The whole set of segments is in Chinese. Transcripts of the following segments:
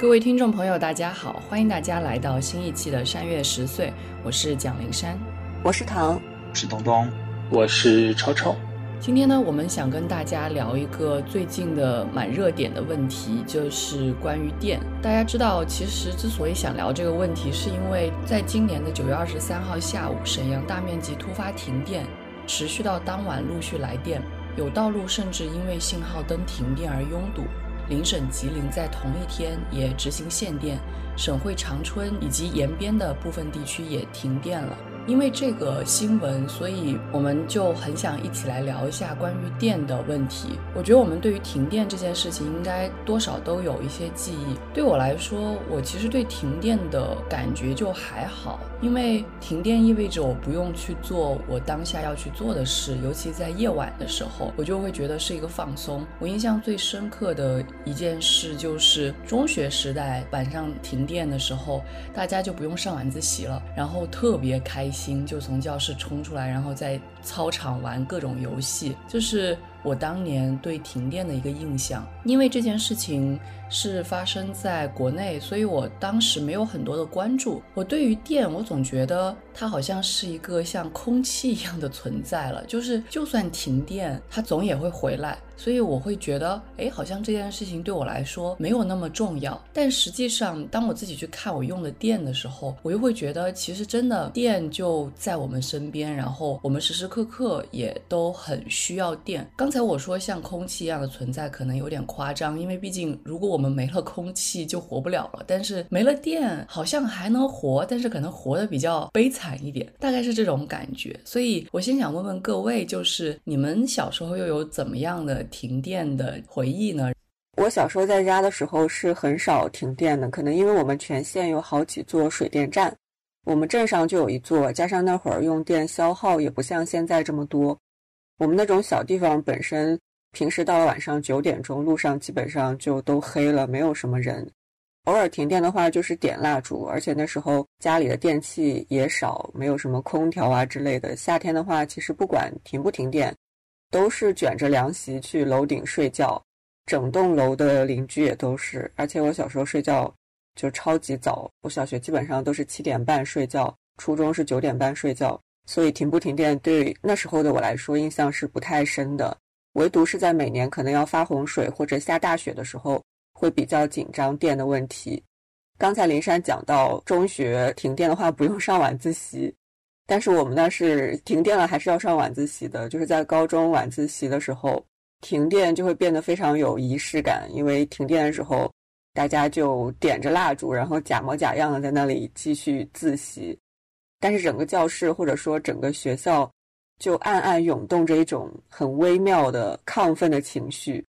各位听众朋友，大家好，欢迎大家来到新一期的《山月十岁》，我是蒋灵山，我是唐，我是东东，我是超超。今天呢，我们想跟大家聊一个最近的蛮热点的问题，就是关于电。大家知道，其实之所以想聊这个问题，是因为在今年的九月二十三号下午，沈阳大面积突发停电，持续到当晚陆续来电，有道路甚至因为信号灯停电而拥堵。邻省吉林在同一天也执行限电，省会长春以及延边的部分地区也停电了。因为这个新闻，所以我们就很想一起来聊一下关于电的问题。我觉得我们对于停电这件事情，应该多少都有一些记忆。对我来说，我其实对停电的感觉就还好，因为停电意味着我不用去做我当下要去做的事，尤其在夜晚的时候，我就会觉得是一个放松。我印象最深刻的一件事就是中学时代晚上停电的时候，大家就不用上晚自习了，然后特别开。心心就从教室冲出来，然后在操场玩各种游戏，这是我当年对停电的一个印象。因为这件事情是发生在国内，所以我当时没有很多的关注。我对于电，我总觉得它好像是一个像空气一样的存在了，就是就算停电，它总也会回来。所以我会觉得，哎，好像这件事情对我来说没有那么重要。但实际上，当我自己去看我用的电的时候，我又会觉得，其实真的电就在我们身边，然后我们时时刻刻也都很需要电。刚才我说像空气一样的存在，可能有点夸张，因为毕竟如果我们没了空气就活不了了。但是没了电，好像还能活，但是可能活得比较悲惨一点，大概是这种感觉。所以我先想问问各位，就是你们小时候又有怎么样的？停电的回忆呢？我小时候在家的时候是很少停电的，可能因为我们全县有好几座水电站，我们镇上就有一座，加上那会儿用电消耗也不像现在这么多。我们那种小地方本身平时到了晚上九点钟，路上基本上就都黑了，没有什么人。偶尔停电的话，就是点蜡烛，而且那时候家里的电器也少，没有什么空调啊之类的。夏天的话，其实不管停不停电。都是卷着凉席去楼顶睡觉，整栋楼的邻居也都是。而且我小时候睡觉就超级早，我小学基本上都是七点半睡觉，初中是九点半睡觉，所以停不停电对那时候的我来说印象是不太深的。唯独是在每年可能要发洪水或者下大雪的时候，会比较紧张电的问题。刚才林珊讲到中学停电的话，不用上晚自习。但是我们那是停电了，还是要上晚自习的。就是在高中晚自习的时候，停电就会变得非常有仪式感，因为停电的时候，大家就点着蜡烛，然后假模假样的在那里继续自习。但是整个教室或者说整个学校，就暗暗涌动着一种很微妙的亢奋的情绪。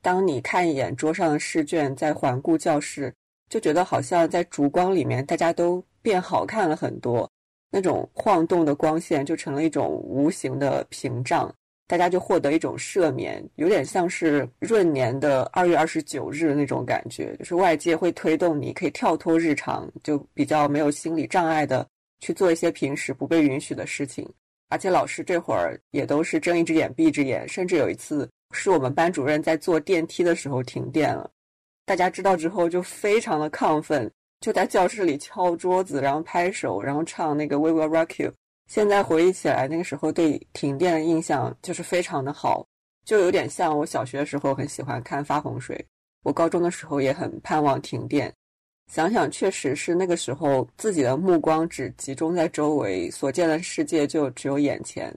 当你看一眼桌上的试卷，再环顾教室，就觉得好像在烛光里面，大家都变好看了很多。那种晃动的光线就成了一种无形的屏障，大家就获得一种赦免，有点像是闰年的二月二十九日那种感觉，就是外界会推动你可以跳脱日常，就比较没有心理障碍的去做一些平时不被允许的事情。而且老师这会儿也都是睁一只眼闭一只眼，甚至有一次是我们班主任在坐电梯的时候停电了，大家知道之后就非常的亢奋。就在教室里敲桌子，然后拍手，然后唱那个《We Will Rock You》。现在回忆起来，那个时候对停电的印象就是非常的好，就有点像我小学的时候很喜欢看发洪水，我高中的时候也很盼望停电。想想确实是那个时候自己的目光只集中在周围，所见的世界就只有眼前。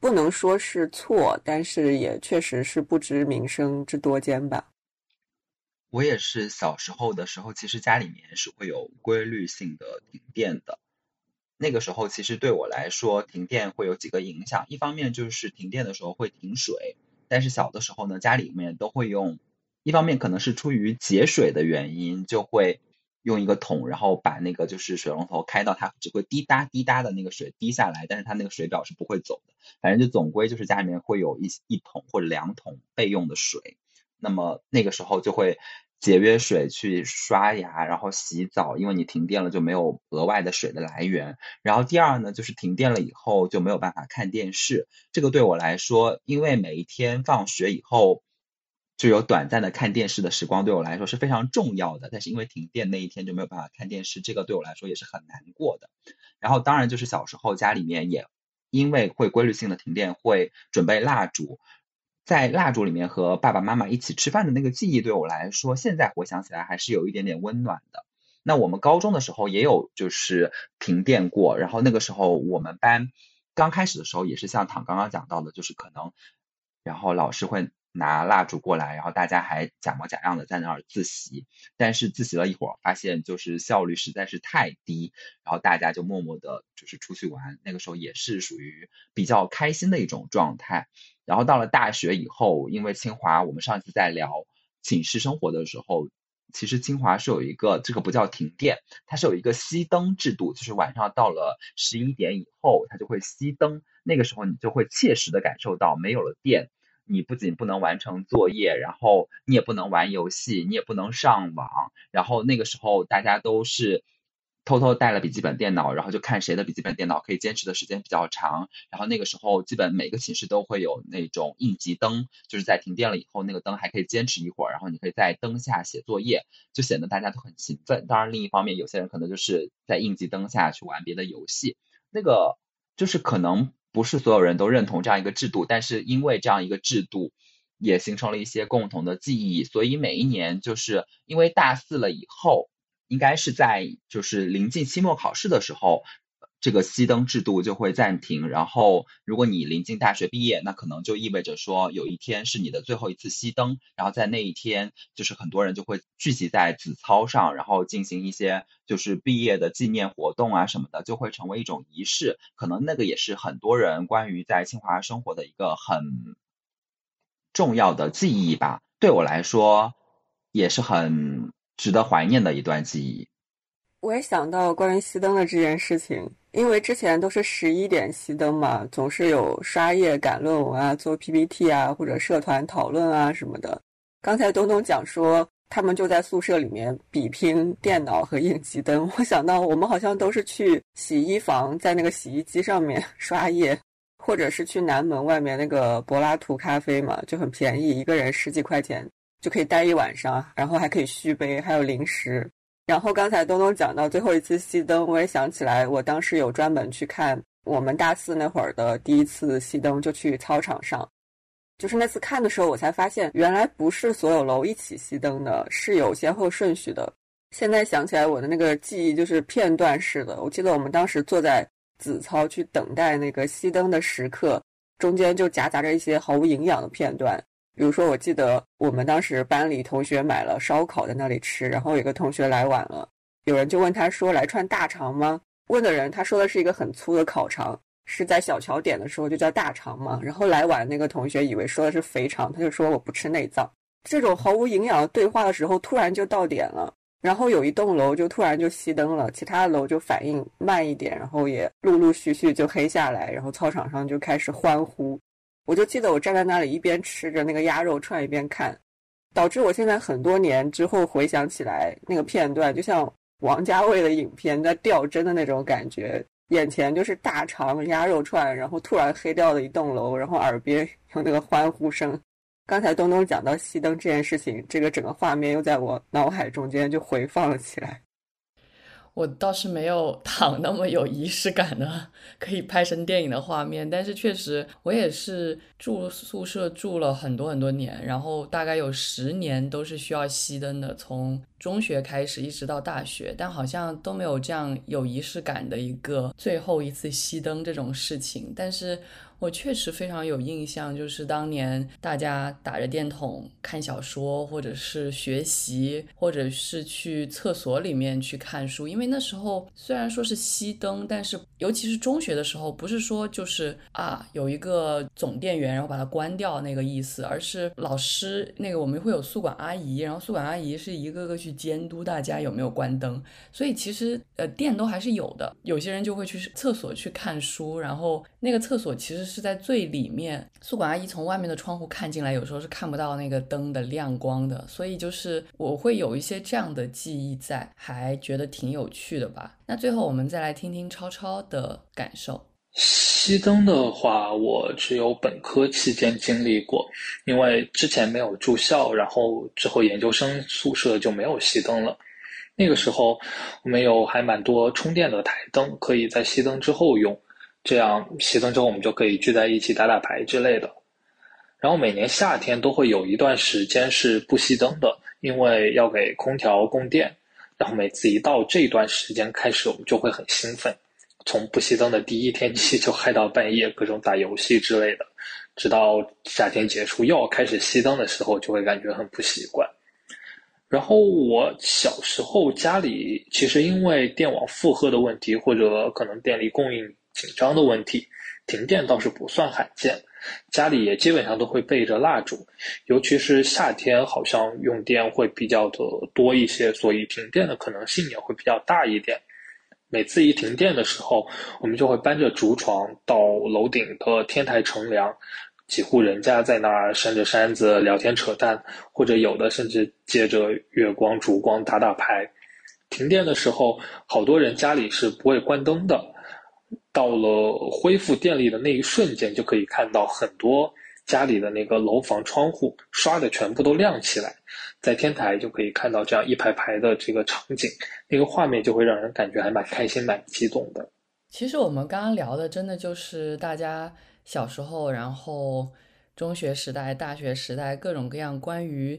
不能说是错，但是也确实是不知民生之多艰吧。我也是小时候的时候，其实家里面是会有规律性的停电的。那个时候，其实对我来说，停电会有几个影响。一方面就是停电的时候会停水，但是小的时候呢，家里面都会用，一方面可能是出于节水的原因，就会用一个桶，然后把那个就是水龙头开到它只会滴答滴答的那个水滴下来，但是它那个水表是不会走的。反正就总归就是家里面会有一一桶或者两桶备用的水。那么那个时候就会。节约水去刷牙，然后洗澡，因为你停电了就没有额外的水的来源。然后第二呢，就是停电了以后就没有办法看电视。这个对我来说，因为每一天放学以后，就有短暂的看电视的时光，对我来说是非常重要的。但是因为停电那一天就没有办法看电视，这个对我来说也是很难过的。然后当然就是小时候家里面也因为会规律性的停电，会准备蜡烛，在蜡烛里面和爸爸妈妈一起吃饭的那个记忆，对我来说现在回想起来还是有一点点温暖的。那我们高中的时候也有就是停电过，然后那个时候我们班刚开始的时候也是像唐刚刚讲到的，就是可能然后老师会。拿蜡烛过来，然后大家还假模假样的在那儿自习，但是自习了一会儿，发现就是效率实在是太低，然后大家就默默的，就是出去玩。那个时候也是属于比较开心的一种状态。然后到了大学以后，因为清华，我们上次在聊寝室生活的时候，其实清华是有一个这个不叫停电，它是有一个熄灯制度，就是晚上到了十一点以后，它就会熄灯。那个时候你就会切实的感受到没有了电。你不仅不能完成作业，然后你也不能玩游戏，你也不能上网。然后那个时候大家都是偷偷带了笔记本电脑，然后就看谁的笔记本电脑可以坚持的时间比较长。然后那个时候基本每个寝室都会有那种应急灯，就是在停电了以后，那个灯还可以坚持一会儿，然后你可以在灯下写作业，就显得大家都很勤奋。当然，另一方面有些人可能就是在应急灯下去玩别的游戏，那个就是可能。不是所有人都认同这样一个制度，但是因为这样一个制度，也形成了一些共同的记忆，所以每一年就是因为大四了以后，应该是在就是临近期末考试的时候。这个熄灯制度就会暂停，然后如果你临近大学毕业，那可能就意味着说有一天是你的最后一次熄灯，然后在那一天，就是很多人就会聚集在子操上，然后进行一些就是毕业的纪念活动啊什么的，就会成为一种仪式。可能那个也是很多人关于在清华生活的一个很重要的记忆吧。对我来说，也是很值得怀念的一段记忆。我也想到关于熄灯的这件事情。因为之前都是十一点熄灯嘛，总是有刷夜、赶论文啊、做 PPT 啊，或者社团讨论啊什么的。刚才东东讲说，他们就在宿舍里面比拼电脑和应急灯。我想到我们好像都是去洗衣房，在那个洗衣机上面 刷夜，或者是去南门外面那个柏拉图咖啡嘛，就很便宜，一个人十几块钱就可以待一晚上，然后还可以续杯，还有零食。然后刚才东东讲到最后一次熄灯，我也想起来，我当时有专门去看我们大四那会儿的第一次熄灯，就去操场上。就是那次看的时候，我才发现原来不是所有楼一起熄灯的，是有先后顺序的。现在想起来，我的那个记忆就是片段式的。我记得我们当时坐在子操去等待那个熄灯的时刻，中间就夹杂着一些毫无营养的片段。比如说，我记得我们当时班里同学买了烧烤在那里吃，然后有个同学来晚了，有人就问他说：“来串大肠吗？”问的人他说的是一个很粗的烤肠，是在小桥点的时候就叫大肠嘛。然后来晚那个同学以为说的是肥肠，他就说我不吃内脏。这种毫无营养的对话的时候，突然就到点了，然后有一栋楼就突然就熄灯了，其他的楼就反应慢一点，然后也陆陆续续就黑下来，然后操场上就开始欢呼。我就记得我站在那里一边吃着那个鸭肉串一边看，导致我现在很多年之后回想起来那个片段，就像王家卫的影片在掉帧的那种感觉，眼前就是大肠鸭肉串，然后突然黑掉了一栋楼，然后耳边有那个欢呼声。刚才东东讲到熄灯这件事情，这个整个画面又在我脑海中间就回放了起来。我倒是没有 躺那么有仪式感的，可以拍成电影的画面，但是确实我也是住宿舍住了很多很多年，然后大概有十年都是需要熄灯的，从中学开始一直到大学，但好像都没有这样有仪式感的一个最后一次熄灯这种事情，但是。我确实非常有印象，就是当年大家打着电筒看小说，或者是学习，或者是去厕所里面去看书。因为那时候虽然说是熄灯，但是尤其是中学的时候，不是说就是啊有一个总电源，然后把它关掉那个意思，而是老师那个我们会有宿管阿姨，然后宿管阿姨是一个个去监督大家有没有关灯。所以其实呃电都还是有的。有些人就会去厕所去看书，然后那个厕所其实。是是在最里面，宿管阿姨从外面的窗户看进来，有时候是看不到那个灯的亮光的，所以就是我会有一些这样的记忆在，还觉得挺有趣的吧。那最后我们再来听听超超的感受。熄灯的话，我只有本科期间经历过，因为之前没有住校，然后之后研究生宿舍就没有熄灯了。那个时候我们有还蛮多充电的台灯，可以在熄灯之后用，这样熄灯之后我们就可以聚在一起打打牌之类的。然后每年夏天都会有一段时间是不熄灯的，因为要给空调供电。然后每次一到这段时间开始，我们就会很兴奋。从不熄灯的第一天起，就嗨到半夜，各种打游戏之类的，直到夏天结束又要开始熄灯的时候，就会感觉很不习惯。然后我小时候家里其实因为电网负荷的问题，或者可能电力供应紧张的问题，停电倒是不算罕见，家里也基本上都会备着蜡烛，尤其是夏天，好像用电会比较的多一些，所以停电的可能性也会比较大一点。每次一停电的时候，我们就会搬着竹床到楼顶的天台乘凉，几户人家在那儿扇着扇子聊天扯淡，或者有的甚至借着月光烛光打打牌。停电的时候，好多人家里是不会关灯的，到了恢复电力的那一瞬间，就可以看到很多。家里的那个楼房窗户刷的全部都亮起来，在天台就可以看到这样一排排的这个场景，那个画面就会让人感觉还蛮开心、蛮激动的。其实我们刚刚聊的，真的就是大家小时候，然后中学时代、大学时代各种各样关于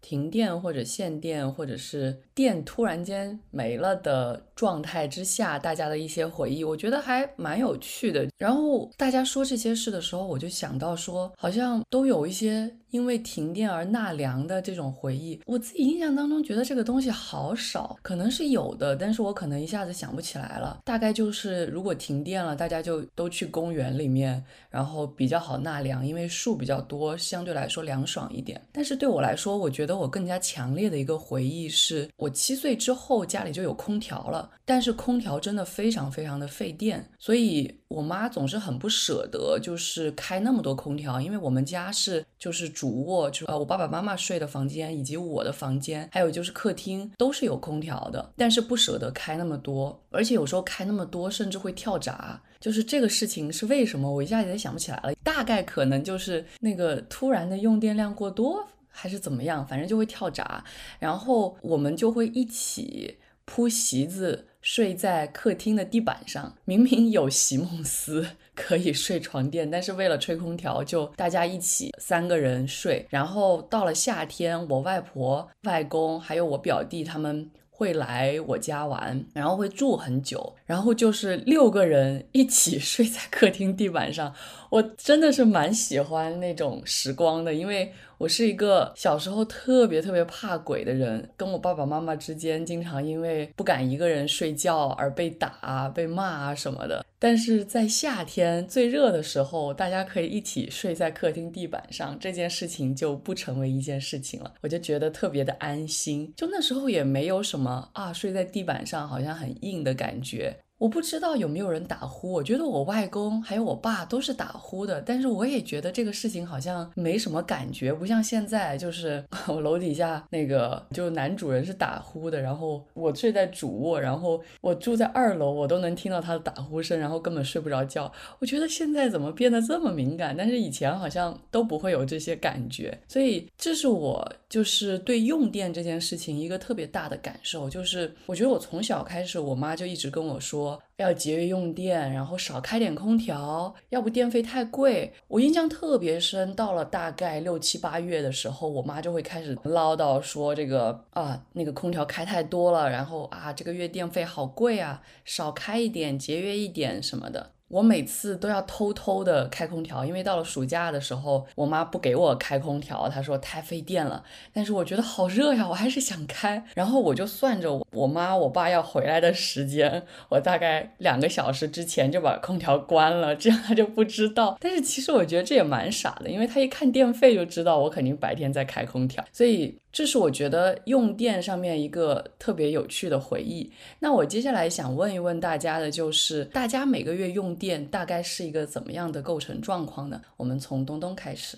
停电或者限电，或者是电突然间没了的。状态之下，大家的一些回忆，我觉得还蛮有趣的。然后大家说这些事的时候，我就想到说，好像都有一些因为停电而纳凉的这种回忆。我自己印象当中觉得这个东西好少，可能是有的，但是我可能一下子想不起来了。大概就是如果停电了，大家就都去公园里面，然后比较好纳凉，因为树比较多，相对来说凉爽一点。但是对我来说，我觉得我更加强烈的一个回忆是我七岁之后家里就有空调了。但是空调真的非常非常的费电，所以我妈总是很不舍得，就是开那么多空调，因为我们家是就是主卧，就呃我爸爸妈妈睡的房间以及我的房间，还有就是客厅都是有空调的，但是不舍得开那么多，而且有时候开那么多甚至会跳闸，就是这个事情是为什么，我一下子也想不起来了，大概可能就是那个突然的用电量过多还是怎么样，反正就会跳闸，然后我们就会一起。铺席子睡在客厅的地板上，明明有席梦思可以睡床垫，但是为了吹空调，就大家一起三个人睡。然后到了夏天，我外婆、外公还有我表弟他们会来我家玩，然后会住很久，然后就是六个人一起 睡在客厅地板上。我真的是蛮喜欢那种时光的，因为。我是一个小时候特别特别怕鬼的人，跟我爸爸妈妈之间经常因为不敢一个人睡觉而被打、被骂啊什么的。但是在夏天最热的时候，大家可以一起睡在客厅地板上，这件事情就不成为一件事情了。我就觉得特别的安心，就那时候也没有什么啊，睡在地板上好像很硬的感觉。我不知道有没有人打呼，我觉得我外公还有我爸都是打呼的，但是我也觉得这个事情好像没什么感觉，不像现在，就是 我楼底下那个就男主人是打呼的，然后我睡在主卧，然后我住在二楼，我都能听到他的打呼声，然后根本睡不着觉。我觉得现在怎么变得这么敏感，但是以前好像都不会有这些感觉，所以这是我就是对用电这件事情一个特别大的感受，就是我觉得我从小开始，我妈就一直跟我说。要节约用电，然后少开点空调，要不电费太贵。我印象特别深，到了大概六七八月的时候，我妈就会开始唠叨说这个啊，那个空调开太多了，然后啊，这个月电费好贵啊，少开一点，节约一点什么的。我每次都要偷偷的开空调，因为到了暑假的时候，我妈不给我开空调，她说太费电了。但是我觉得好热呀，我还是想开。然后我就算着我妈我爸要回来的时间，我大概两个小时之前就把空调关了，这样他就不知道。但是其实我觉得这也蛮傻的，因为他一看电费就知道我肯定白天在开空调，所以。这是我觉得用电上面一个特别有趣的回忆。那我接下来想问一问大家的，就是大家每个月用电大概是一个怎么样的构成状况呢？我们从东东开始。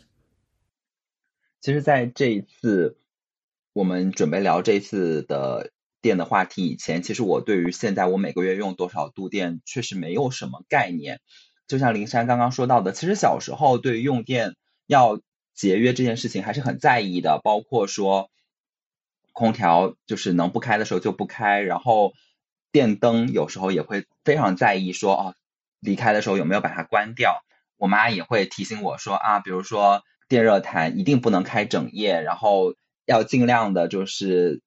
其实，在这一次我们准备聊这次的电的话题以前，其实我对于现在我每个月用多少度电确实没有什么概念。就像林珊刚刚说到的，其实小时候对于用电要节约这件事情还是很在意的，包括说空调就是能不开的时候就不开，然后电灯有时候也会非常在意说哦，离开的时候有没有把它关掉。我妈也会提醒我说啊，比如说电热毯一定不能开整夜，然后要尽量的就是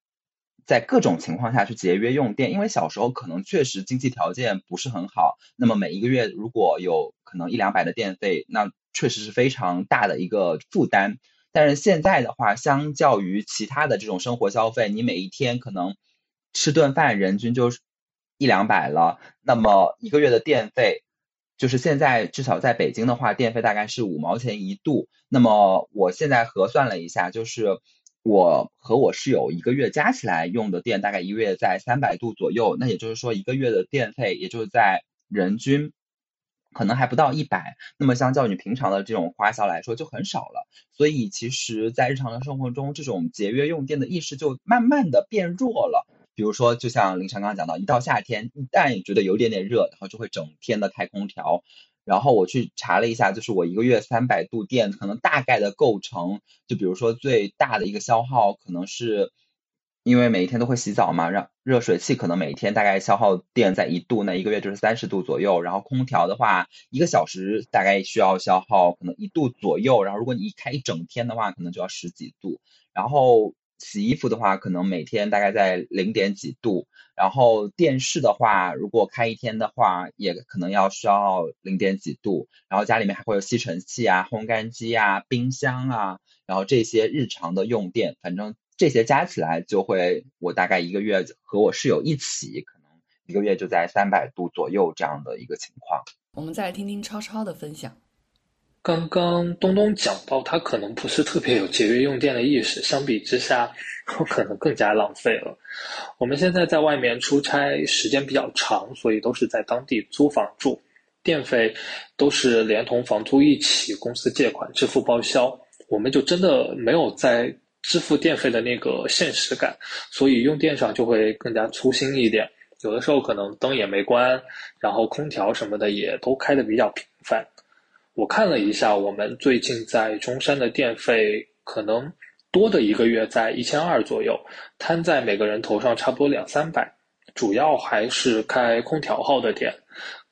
在各种情况下去节约用电，因为小时候可能确实经济条件不是很好，那么每一个月如果有可能一两百的电费，那确实是非常大的一个负担。但是现在的话，相较于其他的这种生活消费，你每一天可能吃顿饭人均就是一两百了，那么一个月的电费。就是现在，至少在北京的话，电费大概是五毛钱一度。那么我现在核算了一下，就是我和我室友一个月加起来用的电大概一个月在三百度左右。那也就是说，一个月的电费也就在人均可能还不到一百。那么相较于平常的这种花销来说，就很少了。所以其实，在日常的生活中，这种节约用电的意识就慢慢的变弱了。比如说，就像林晨刚刚讲到，一到夏天，一旦觉得有点点热，然后就会整天的开空调。然后我去查了一下，就是我一个月三百度电，可能大概的构成，就比如说最大的一个消耗，可能是因为每一天都会洗澡嘛，让热水器可能每天大概消耗电在一度，那一个月就是三十度左右。然后空调的话，一个小时大概需要消耗可能一度左右。然后如果你一开一整天的话，可能就要十几度。然后。洗衣服的话，可能每天大概在零点几度，然后电视的话，如果开一天的话，也可能要需要零点几度，然后家里面还会有吸尘器啊、烘干机啊、冰箱啊，然后这些日常的用电，反正这些加起来就会，我大概一个月和我室友一起，可能一个月就在三百度左右这样的一个情况。我们再来听听超超的分享。刚刚东东讲到，他可能不是特别有节约用电的意识，相比之下，我 可能更加浪费了。我们现在在外面出差时间比较长，所以都是在当地租房住，电费都是连同房租一起，公司借款支付报销，我们就真的没有在支付电费的那个现实感，所以用电上就会更加粗心一点。有的时候可能灯也没关，然后空调什么的也都开的比较频繁。我看了一下，我们最近在中山的电费可能多的一个月在一千二左右，摊在每个人头上差不多两三百。主要还是开空调耗的电，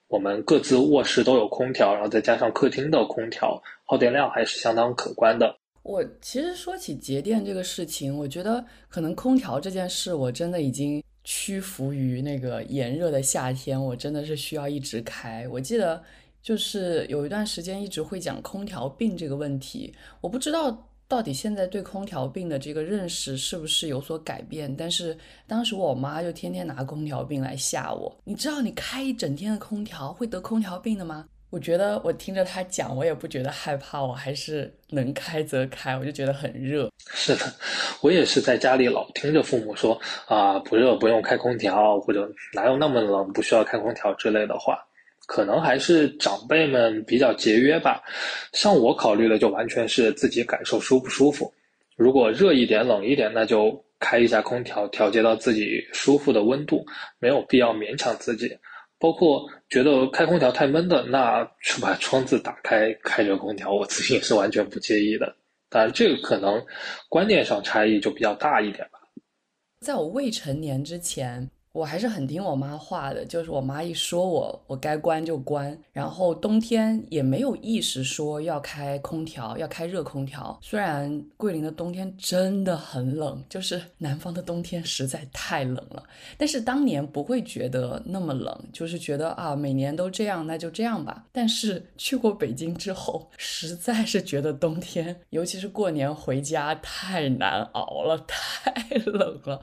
我们各自卧室都有空调，然后再加上客厅的空调，耗电量还是相当可观的。我其实说起节电这个事情，我觉得可能空调这件事，我真的已经屈服于那个炎热的夏天，我真的是需要一直开。我记得。就是有一段时间一直会讲空调病这个问题，我不知道到底现在对空调病的这个认识是不是有所改变。但是当时我妈就天天拿空调病来吓我。你知道你开一整天的空调会得空调病的吗？我觉得我听着她讲，我也不觉得害怕，我还是能开则开，我就觉得很热。是的，我也是在家里老听着父母说啊，不热不用开空调，或者哪有那么冷不需要开空调之类的话。可能还是长辈们比较节约吧，像我考虑的就完全是自己感受舒不舒服。如果热一点、冷一点，那就开一下空调，调节到自己舒服的温度，没有必要勉强自己。包括觉得开空调太闷的，那就把窗子打开，开着空调，我自己也是完全不介意的。当然，这个可能观念上差异就比较大一点吧。在我未成年之前。我还是很听我妈话的，就是我妈一说我，我该关就关。然后冬天也没有意识说要开空调，要开热空调。虽然桂林的冬天真的很冷，就是南方的冬天实在太冷了，但是当年不会觉得那么冷，就是觉得啊，每年都这样，那就这样吧。但是去过北京之后，实在是觉得冬天，尤其是过年回家太难熬了，太 冷了。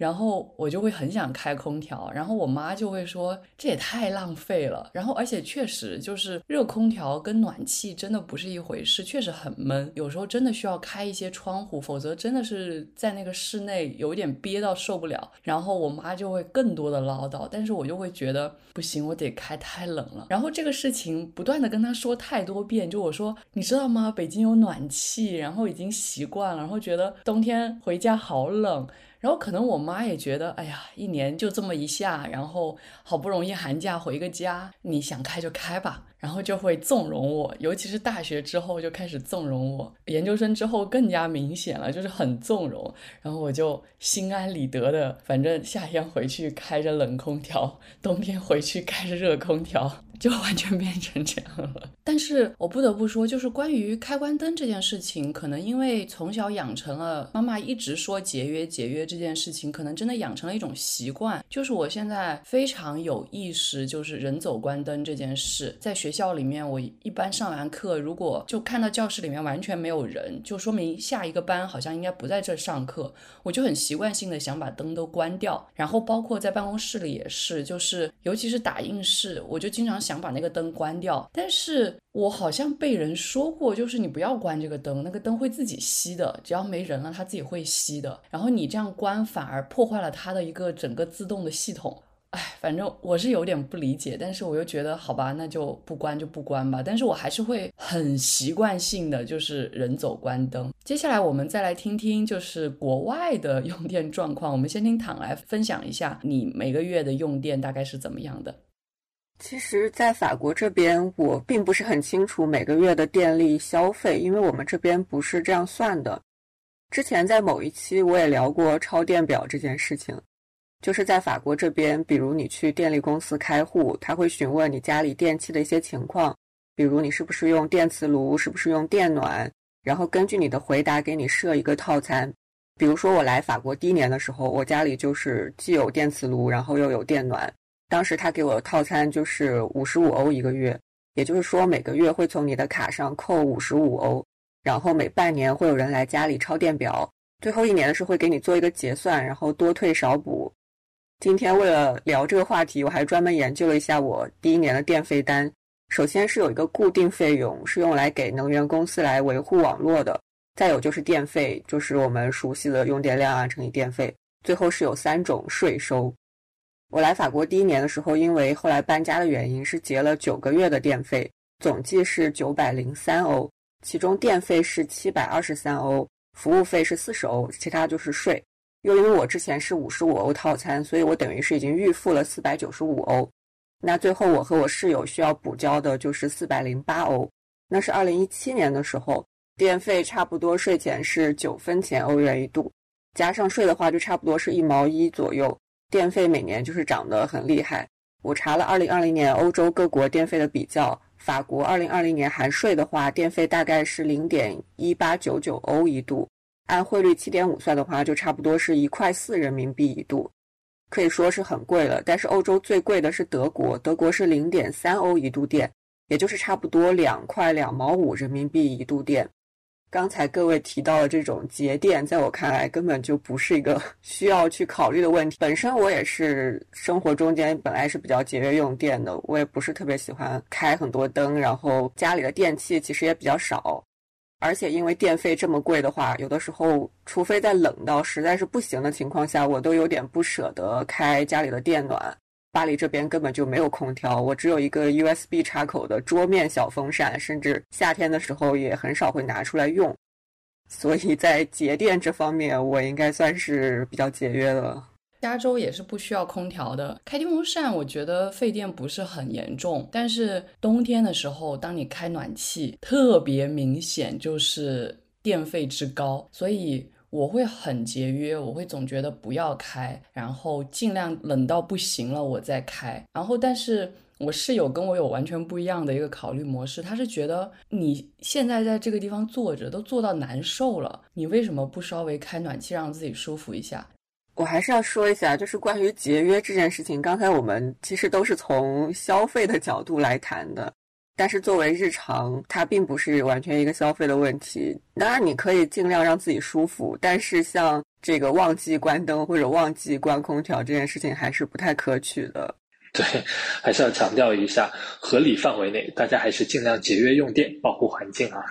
然后我就会很想开空调，然后我妈就会说这也太浪费了。然后而且确实就是热空调跟暖气真的不是一回事，确实很闷，有时候真的需要开一些窗户，否则真的是在那个室内有点憋到受不了。然后我妈就会更多的唠叨，但是我就会觉得不行，我得开，太冷了。然后这个事情不断的跟她说太多遍，就我说你知道吗？北京有暖气，然后已经习惯了，然后觉得冬天回家好冷。然后可能我妈也觉得，哎呀，一年就这么一下，然后好不容易寒假回个家，你想开就开吧，然后就会纵容我。尤其是大学之后就开始纵容我，研究生之后更加明显了，就是很纵容。然后我就心安理得的，反正夏天回去开着冷空调，冬天回去开着热空调。就完全变成这样了，但是我不得不说，就是关于开关灯这件事情，可能因为从小养成了妈妈一直说节约节约这件事情，可能真的养成了一种习惯。就是我现在非常有意识，就是人走关灯这件事，在学校里面，我一般上完课，如果就看到教室里面完全没有人，就说明下一个班好像应该不在这上课，我就很习惯性的想把灯都关掉。然后包括在办公室里也是，就是尤其是打印室，我就经常。想想把那个灯关掉，但是我好像被人说过，就是你不要关这个灯，那个灯会自己熄的，只要没人了，它自己会熄的。然后你这样关，反而破坏了它的一个整个自动的系统。哎，反正我是有点不理解，但是我又觉得好吧，那就不关就不关吧。但是我还是会很习惯性的，就是人走关灯。接下来我们再来听听，就是国外的用电状况。我们先听躺来分享一下，你每个月的用电大概是怎么样的。其实，在法国这边，我并不是很清楚每个月的电力消费，因为我们这边不是这样算的。之前在某一期我也聊过抄电表这件事情，就是在法国这边，比如你去电力公司开户，他会询问你家里电器的一些情况，比如你是不是用电磁炉，是不是用电暖，然后根据你的回答给你设一个套餐。比如说我来法国第一年的时候，我家里就是既有电磁炉，然后又有电暖。当时他给我的套餐就是五十五欧一个月，也就是说每个月会从你的卡上扣五十五欧，然后每半年会有人来家里抄电表，最后一年的时候会给你做一个结算，然后多退少补。今天为了聊这个话题，我还专门研究了一下我第一年的电费单。首先是有一个固定费用，是用来给能源公司来维护网络的；再有就是电费，就是我们熟悉的用电量啊乘以电费；最后是有三种税收。我来法国第一年的时候，因为后来搬家的原因，是结了九个月的电费，总计是九百零三欧，其中电费是七百二十三欧，服务费是四十欧，其他就是税。又因为我之前是五十五欧套餐，所以我等于是已经预付了四百九十五欧。那最后我和我室友需要补交的就是四百零八欧。那是二零一七年的时候，电费差不多税前是九分钱欧元一度，加上税的话就差不多是一毛一左右。电费每年就是涨得很厉害。我查了2020年欧洲各国电费的比较，法国2020年含税的话，电费大概是0.1899欧一度，按汇率7.5算的话，就差不多是一块四人民币一度，可以说是很贵了。但是欧洲最贵的是德国，德国是0.3欧一度电，也就是差不多两块两毛五人民币一度电。刚才各位提到的这种节电，在我看来根本就不是一个 需要去考虑的问题。本身我也是生活中间本来是比较节约用电的，我也不是特别喜欢开很多灯，然后家里的电器其实也比较少。而且因为电费这么贵的话，有的时候除非在冷到实在是不行的情况下，我都有点不舍得开家里的电暖。巴黎这边根本就没有空调，我只有一个 USB 插口的桌面小风扇，甚至夏天的时候也很少会拿出来用。所以在节电这方面，我应该算是比较节约的。加州也是不需要空调的，开电风扇我觉得费电不是很严重，但是冬天的时候，当你开暖气，特别明显就是电费之高，所以。我会很节约，我会总觉得不要开，然后尽量冷到不行了我再开。然后，但是我室友跟我有完全不一样的一个考虑模式，他是觉得你现在在这个地方坐着都坐到难受了，你为什么不稍微开暖气让自己舒服一下？我还是要说一下，就是关于节约这件事情，刚才我们其实都是从消费的角度来谈的。但是作为日常，它并不是完全一个消费的问题。当然，你可以尽量让自己舒服，但是像这个忘记关灯或者忘记关空调这件事情，还是不太可取的。对，还是要强调一下，合理范围内，大家还是尽量节约用电，保护环境啊。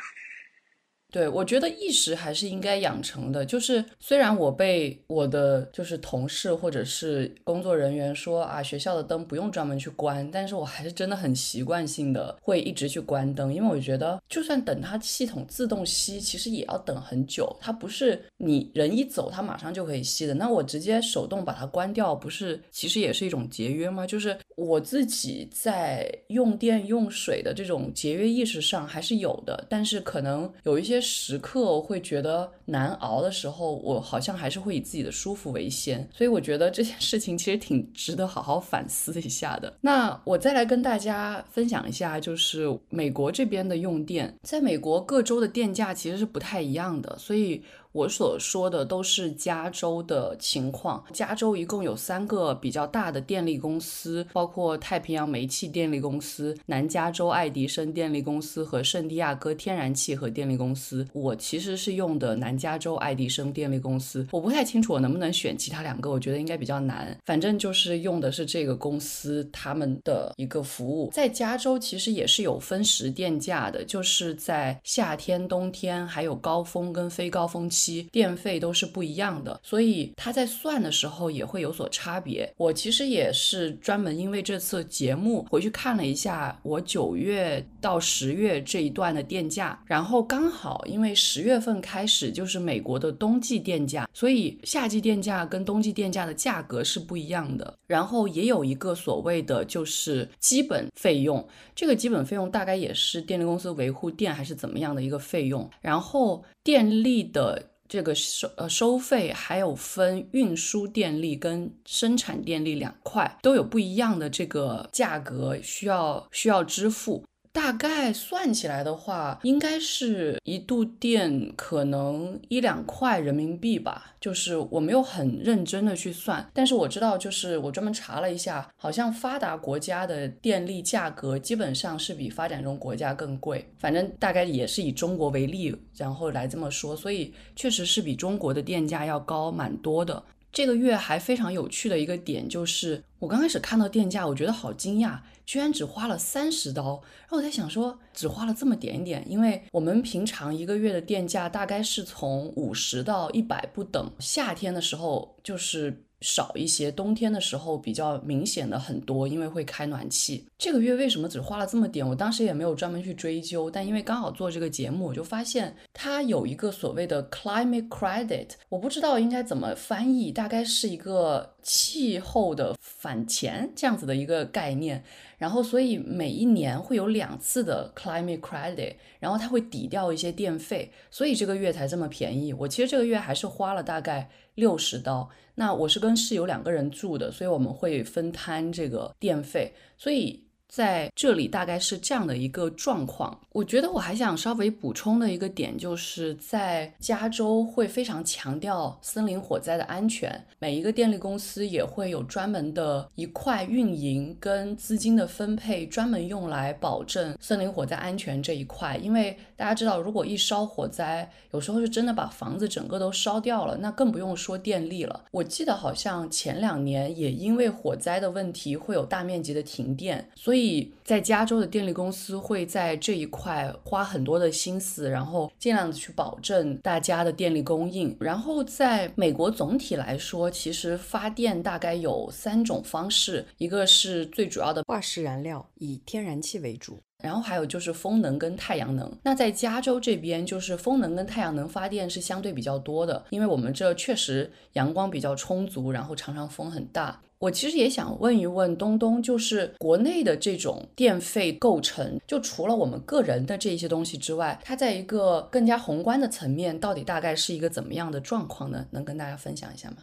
对，我觉得意识还是应该养成的。就是虽然我被我的就是同事或者是工作人员说啊，学校的灯不用专门去关，但是我还是真的很习惯性的会一直去关灯，因为我觉得就算等它系统自动熄，其实也要等很久。它不是你人一走，它马上就可以熄的。那我直接手动把它关掉，不是其实也是一种节约吗？就是我自己在用电用水的这种节约意识上还是有的，但是可能有一些。时刻会觉得难熬的时候，我好像还是会以自己的舒服为先，所以我觉得这件事情其实挺值得好好反思一下的。那我再来跟大家分享一下，就是美国这边的用电，在美国各州的电价其实是不太一样的，所以。我所说的都是加州的情况。加州一共有三个比较大的电力公司，包括太平洋煤气电力公司、南加州爱迪生电力公司和圣地亚哥天然气和电力公司。我其实是用的南加州爱迪生电力公司，我不太清楚我能不能选其他两个，我觉得应该比较难。反正就是用的是这个公司他们的一个服务。在加州其实也是有分时电价的，就是在夏天、冬天还有高峰跟非高峰期。期电费都是不一样的，所以他在算的时候也会有所差别。我其实也是专门因为这次节目回去看了一下我九月到十月这一段的电价，然后刚好因为十月份开始就是美国的冬季电价，所以夏季电价跟冬季电价的价格是不一样的。然后也有一个所谓的就是基本费用，这个基本费用大概也是电力公司维护电还是怎么样的一个费用，然后电力的。这个收呃收费还有分运输电力跟生产电力两块，都有不一样的这个价格需要需要支付。大概算起来的话，应该是一度电可能一两块人民币吧。就是我没有很认真的去算，但是我知道，就是我专门查了一下，好像发达国家的电力价格基本上是比发展中国家更贵。反正大概也是以中国为例，然后来这么说，所以确实是比中国的电价要高蛮多的。这个月还非常有趣的一个点就是，我刚开始看到电价，我觉得好惊讶，居然只花了三十刀。然后我在想说，只花了这么点点，因为我们平常一个月的电价大概是从五十到一百不等，夏天的时候就是。少一些，冬天的时候比较明显的很多，因为会开暖气。这个月为什么只花了这么点？我当时也没有专门去追究，但因为刚好做这个节目，我就发现它有一个所谓的 climate credit，我不知道应该怎么翻译，大概是一个气候的返钱这样子的一个概念。然后，所以每一年会有两次的 climate credit，然后它会抵掉一些电费，所以这个月才这么便宜。我其实这个月还是花了大概六十刀。那我是跟室友两个人住的，所以我们会分摊这个电费，所以。在这里大概是这样的一个状况。我觉得我还想稍微补充的一个点，就是在加州会非常强调森林火灾的安全，每一个电力公司也会有专门的一块运营跟资金的分配，专门用来保证森林火灾安全这一块。因为大家知道，如果一烧火灾，有时候是真的把房子整个都烧掉了，那更不用说电力了。我记得好像前两年也因为火灾的问题会有大面积的停电，所以。所以在加州的电力公司会在这一块花很多的心思，然后尽量的去保证大家的电力供应。然后在美国总体来说，其实发电大概有三种方式，一个是最主要的化石燃料，以天然气为主，然后还有就是风能跟太阳能。那在加州这边，就是风能跟太阳能发电是相对比较多的，因为我们这确实阳光比较充足，然后常常风很大。我其实也想问一问东东，就是国内的这种电费构成，就除了我们个人的这一些东西之外，它在一个更加宏观的层面，到底大概是一个怎么样的状况呢？能跟大家分享一下吗？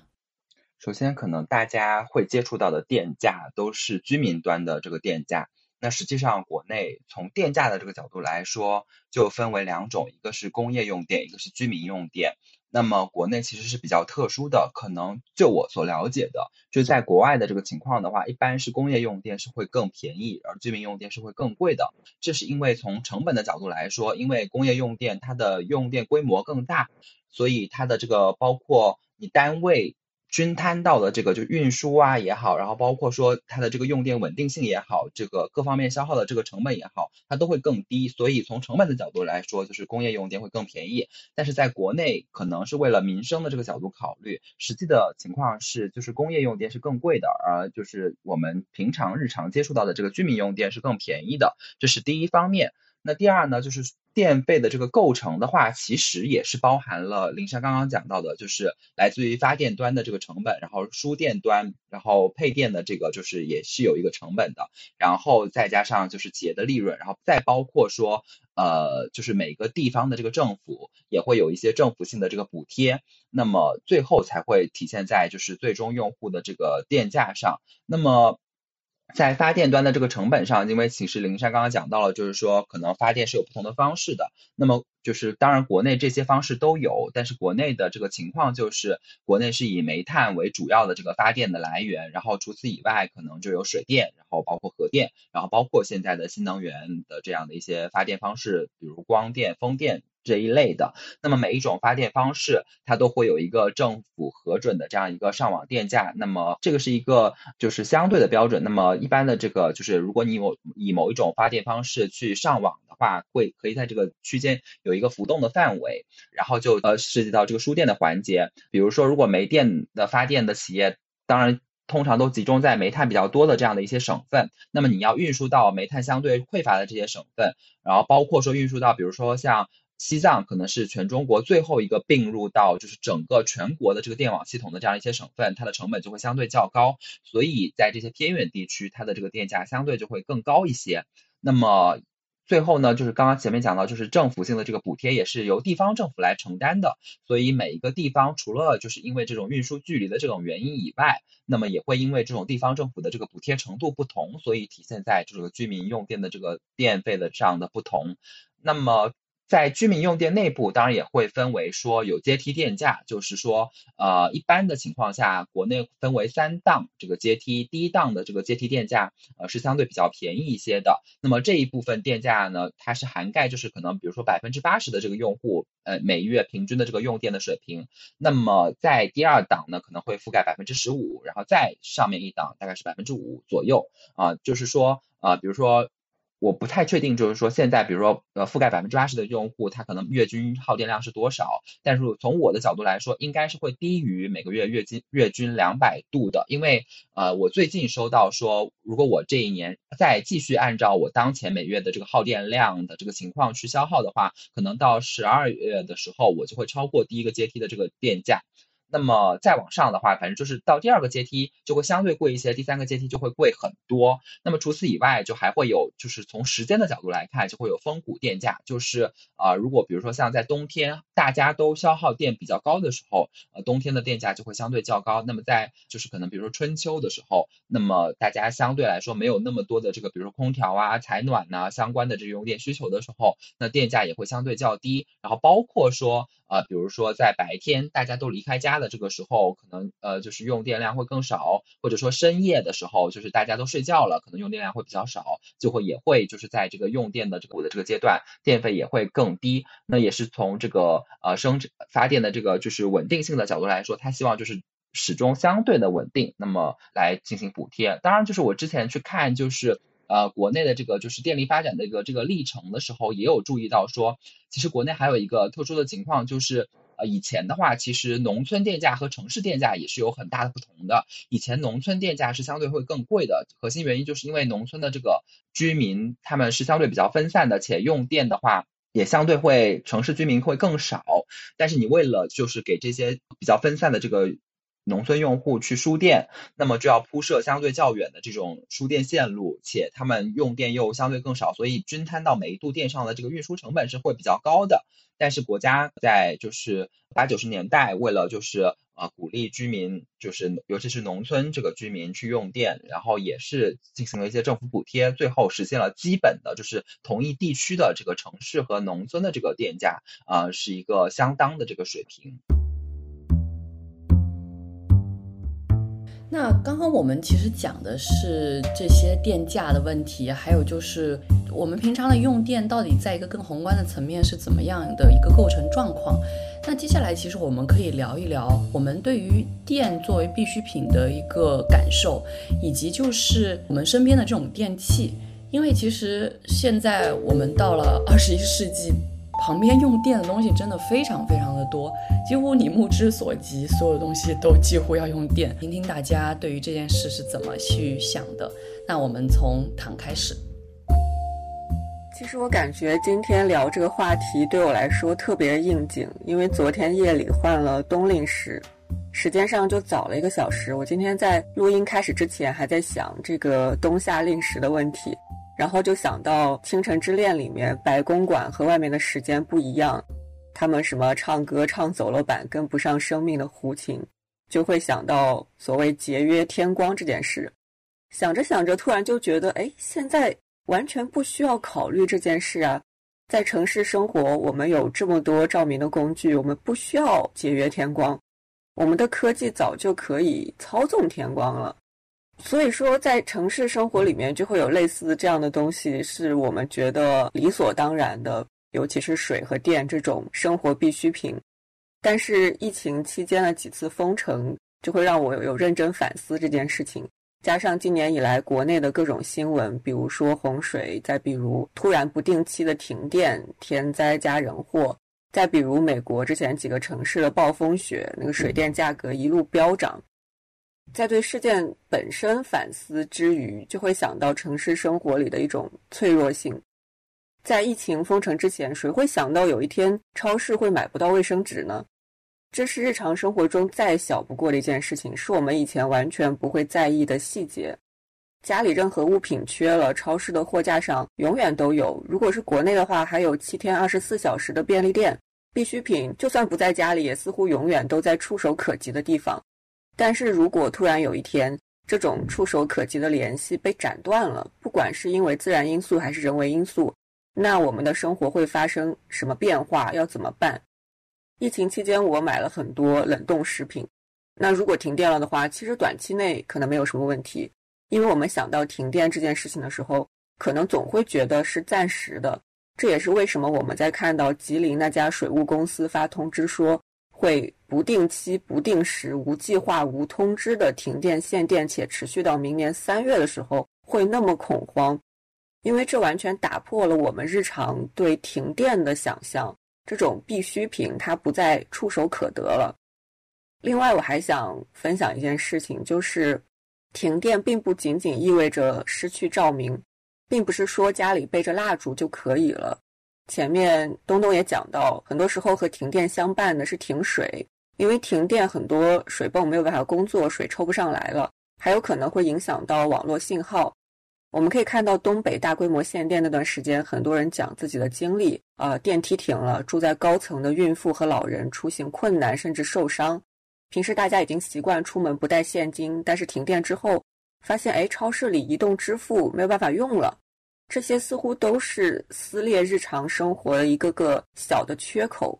首先，可能大家会接触到的电价都是居民端的这个电价。那实际上，国内从电价的这个角度来说，就分为两种，一个是工业用电，一个是居民用电。那么国内其实是比较特殊的，可能就我所了解的，就在国外的这个情况的话，一般是工业用电是会更便宜，而居民用电是会更贵的。这是因为从成本的角度来说，因为工业用电它的用电规模更大，所以它的这个包括你单位均摊到的这个就运输啊也好，然后包括说它的这个用电稳定性也好，这个各方面消耗的这个成本也好，它都会更低。所以从成本的角度来说，就是工业用电会更便宜。但是在国内可能是为了民生的这个角度考虑，实际的情况是就是工业用电是更贵的，而就是我们平常日常接触到的这个居民用电是更便宜的，这是第一方面。那第二呢，就是电费的这个构成的话，其实也是包含了林珊刚刚讲到的，就是来自于发电端的这个成本，然后输电端，然后配电的这个就是也是有一个成本的，然后再加上就是企业的利润，然后再包括说，呃，就是每个地方的这个政府也会有一些政府性的这个补贴，那么最后才会体现在就是最终用户的这个电价上，那么。在发电端的这个成本上，因为其实林珊刚刚讲到了，就是说可能发电是有不同的方式的。那么就是当然国内这些方式都有，但是国内的这个情况就是国内是以煤炭为主要的这个发电的来源，然后除此以外可能就有水电，然后包括核电，然后包括现在的新能源的这样的一些发电方式，比如光电、风电。这一类的，那么每一种发电方式，它都会有一个政府核准的这样一个上网电价，那么这个是一个就是相对的标准。那么一般的这个就是，如果你有以某一种发电方式去上网的话，会可以在这个区间有一个浮动的范围，然后就呃涉及到这个输电的环节。比如说，如果煤电的发电的企业，当然通常都集中在煤炭比较多的这样的一些省份，那么你要运输到煤炭相对匮乏的这些省份，然后包括说运输到，比如说像。西藏可能是全中国最后一个并入到就是整个全国的这个电网系统的这样一些省份，它的成本就会相对较高，所以在这些偏远地区，它的这个电价相对就会更高一些。那么最后呢，就是刚刚前面讲到，就是政府性的这个补贴也是由地方政府来承担的，所以每一个地方除了就是因为这种运输距离的这种原因以外，那么也会因为这种地方政府的这个补贴程度不同，所以体现在这个居民用电的这个电费的这样的不同。那么。在居民用电内部，当然也会分为说有阶梯电价，就是说，呃，一般的情况下，国内分为三档这个阶梯，第一档的这个阶梯电价，呃，是相对比较便宜一些的。那么这一部分电价呢，它是涵盖就是可能比如说百分之八十的这个用户，呃，每月平均的这个用电的水平。那么在第二档呢，可能会覆盖百分之十五，然后再上面一档大概是百分之五左右啊，就是说，啊，比如说。我不太确定，就是说现在，比如说，呃，覆盖百分之八十的用户，他可能月均耗电量是多少？但是从我的角度来说，应该是会低于每个月月均月均两百度的，因为，呃，我最近收到说，如果我这一年再继续按照我当前每月的这个耗电量的这个情况去消耗的话，可能到十二月的时候，我就会超过第一个阶梯的这个电价。那么再往上的话，反正就是到第二个阶梯就会相对贵一些，第三个阶梯就会贵很多。那么除此以外，就还会有，就是从时间的角度来看，就会有峰谷电价，就是啊，如果比如说像在冬天大家都消耗电比较高的时候，呃，冬天的电价就会相对较高。那么在就是可能比如说春秋的时候，那么大家相对来说没有那么多的这个，比如说空调啊、采暖呐相关的这种用电需求的时候，那电价也会相对较低。然后包括说。啊，比如说在白天大家都离开家的这个时候，可能呃就是用电量会更少，或者说深夜的时候，就是大家都睡觉了，可能用电量会比较少，就会也会就是在这个用电的这个的这个阶段，电费也会更低。那也是从这个呃生发电的这个就是稳定性的角度来说，他希望就是始终相对的稳定，那么来进行补贴。当然，就是我之前去看就是。呃，国内的这个就是电力发展的一个这个历程的时候，也有注意到说，其实国内还有一个特殊的情况，就是呃以前的话，其实农村电价和城市电价也是有很大的不同的。以前农村电价是相对会更贵的，核心原因就是因为农村的这个居民他们是相对比较分散的，且用电的话也相对会城市居民会更少。但是你为了就是给这些比较分散的这个。农村用户去输电，那么就要铺设相对较远的这种输电线路，且他们用电又相对更少，所以均摊到每一度电上的这个运输成本是会比较高的。但是国家在就是八九十年代，为了就是呃鼓励居民，就是尤其是农村这个居民去用电，然后也是进行了一些政府补贴，最后实现了基本的就是同一地区的这个城市和农村的这个电价啊是一个相当的这个水平。那刚刚我们其实讲的是这些电价的问题，还有就是我们平常的用电到底在一个更宏观的层面是怎么样的一个构成状况。那接下来其实我们可以聊一聊我们对于电作为必需品的一个感受，以及就是我们身边的这种电器，因为其实现在我们到了二十一世纪。旁边用电的东西真的非常非常的多，几乎你目之所及，所有东西都几乎要用电。听听大家对于这件事是怎么去想的。那我们从糖开始。其实我感觉今天聊这个话题对我来说特别应景，因为昨天夜里换了冬令时，时间上就早了一个小时。我今天在录音开始之前还在想这个冬夏令时的问题。然后就想到《倾城之恋》里面白公馆和外面的时间不一样，他们什么唱歌唱走了板，跟不上生命的胡琴，就会想到所谓节约天光这件事。想着想着，突然就觉得，哎，现在完全不需要考虑这件事啊！在城市生活，我们有这么多照明的工具，我们不需要节约天光，我们的科技早就可以操纵天光了。所以说，在城市生活里面，就会有类似这样的东西，是我们觉得理所当然的，尤其是水和电这种生活必需品。但是疫情期间的几次封城，就会让我有认真反思这件事情。加上今年以来国内的各种新闻，比如说洪水，再比如突然不定期的停电、天灾加人祸，再比如美国之前几个城市的暴风雪，那个水电价格一路飙涨。在对事件本身反思之余，就会想到城市生活里的一种脆弱性。在疫情封城之前，谁会想到有一天超市会买不到卫生纸呢？这是日常生活中再小不过的一件事情，是我们以前完全不会在意的细节。家里任何物品缺了，超市的货架上永远都有。如果是国内的话，还有七天二十四小时的便利店，必需品就算不在家里，也似乎永远都在触手可及的地方。但是如果突然有一天，这种触手可及的联系被斩断了，不管是因为自然因素还是人为因素，那我们的生活会发生什么变化？要怎么办？疫情期间，我买了很多冷冻食品。那如果停电了的话，其实短期内可能没有什么问题，因为我们想到停电这件事情的时候，可能总会觉得是暂时的。这也是为什么我们在看到吉林那家水务公司发通知说。会不定期、不定时、无计划、无通知的停电限电，且持续到明年三月的时候，会那么恐慌，因为这完全打破了我们日常对停电的想象。这种必需品它不再触手可得了。另外，我还想分享一件事情，就是停电并不仅仅意味着失去照明，并不是说家里背着蜡烛就可以了。前面东东也讲到，很多时候和停电相伴的是停水，因为停电很多水泵没有办法工作，水抽不上来了，还有可能会影响到网络信号。我们可以看到东北大规模限电那段时间，很多人讲自己的经历，啊，电梯停了，住在高层的孕妇和老人出行困难，甚至受伤。平时大家已经习惯出门不带现金，但是停电之后，发现哎，超市里移动支付没有办法用了。这些似乎都是撕裂日常生活的一个个小的缺口，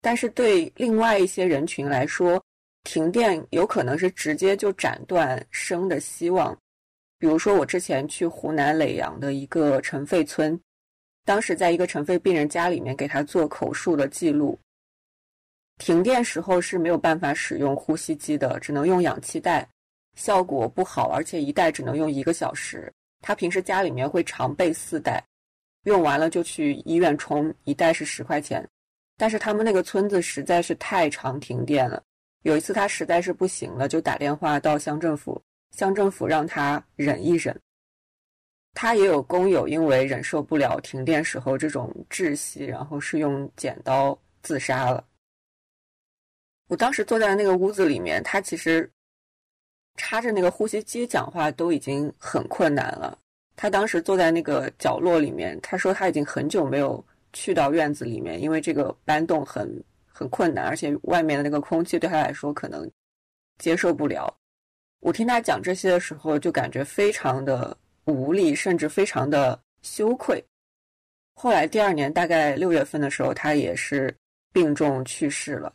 但是对另外一些人群来说，停电有可能是直接就斩断生的希望。比如说，我之前去湖南耒阳的一个尘肺村，当时在一个尘肺病人家里面给他做口述的记录，停电时候是没有办法使用呼吸机的，只能用氧气袋，效果不好，而且一袋只能用一个小时。他平时家里面会常备四袋，用完了就去医院充，一袋是十块钱。但是他们那个村子实在是太常停电了，有一次他实在是不行了，就打电话到乡政府，乡政府让他忍一忍。他也有工友因为忍受不了停电时候这种窒息，然后是用剪刀自杀了。我当时坐在那个屋子里面，他其实。插着那个呼吸机讲话都已经很困难了。他当时坐在那个角落里面，他说他已经很久没有去到院子里面，因为这个搬动很很困难，而且外面的那个空气对他来说可能接受不了。我听他讲这些的时候，就感觉非常的无力，甚至非常的羞愧。后来第二年大概六月份的时候，他也是病重去世了。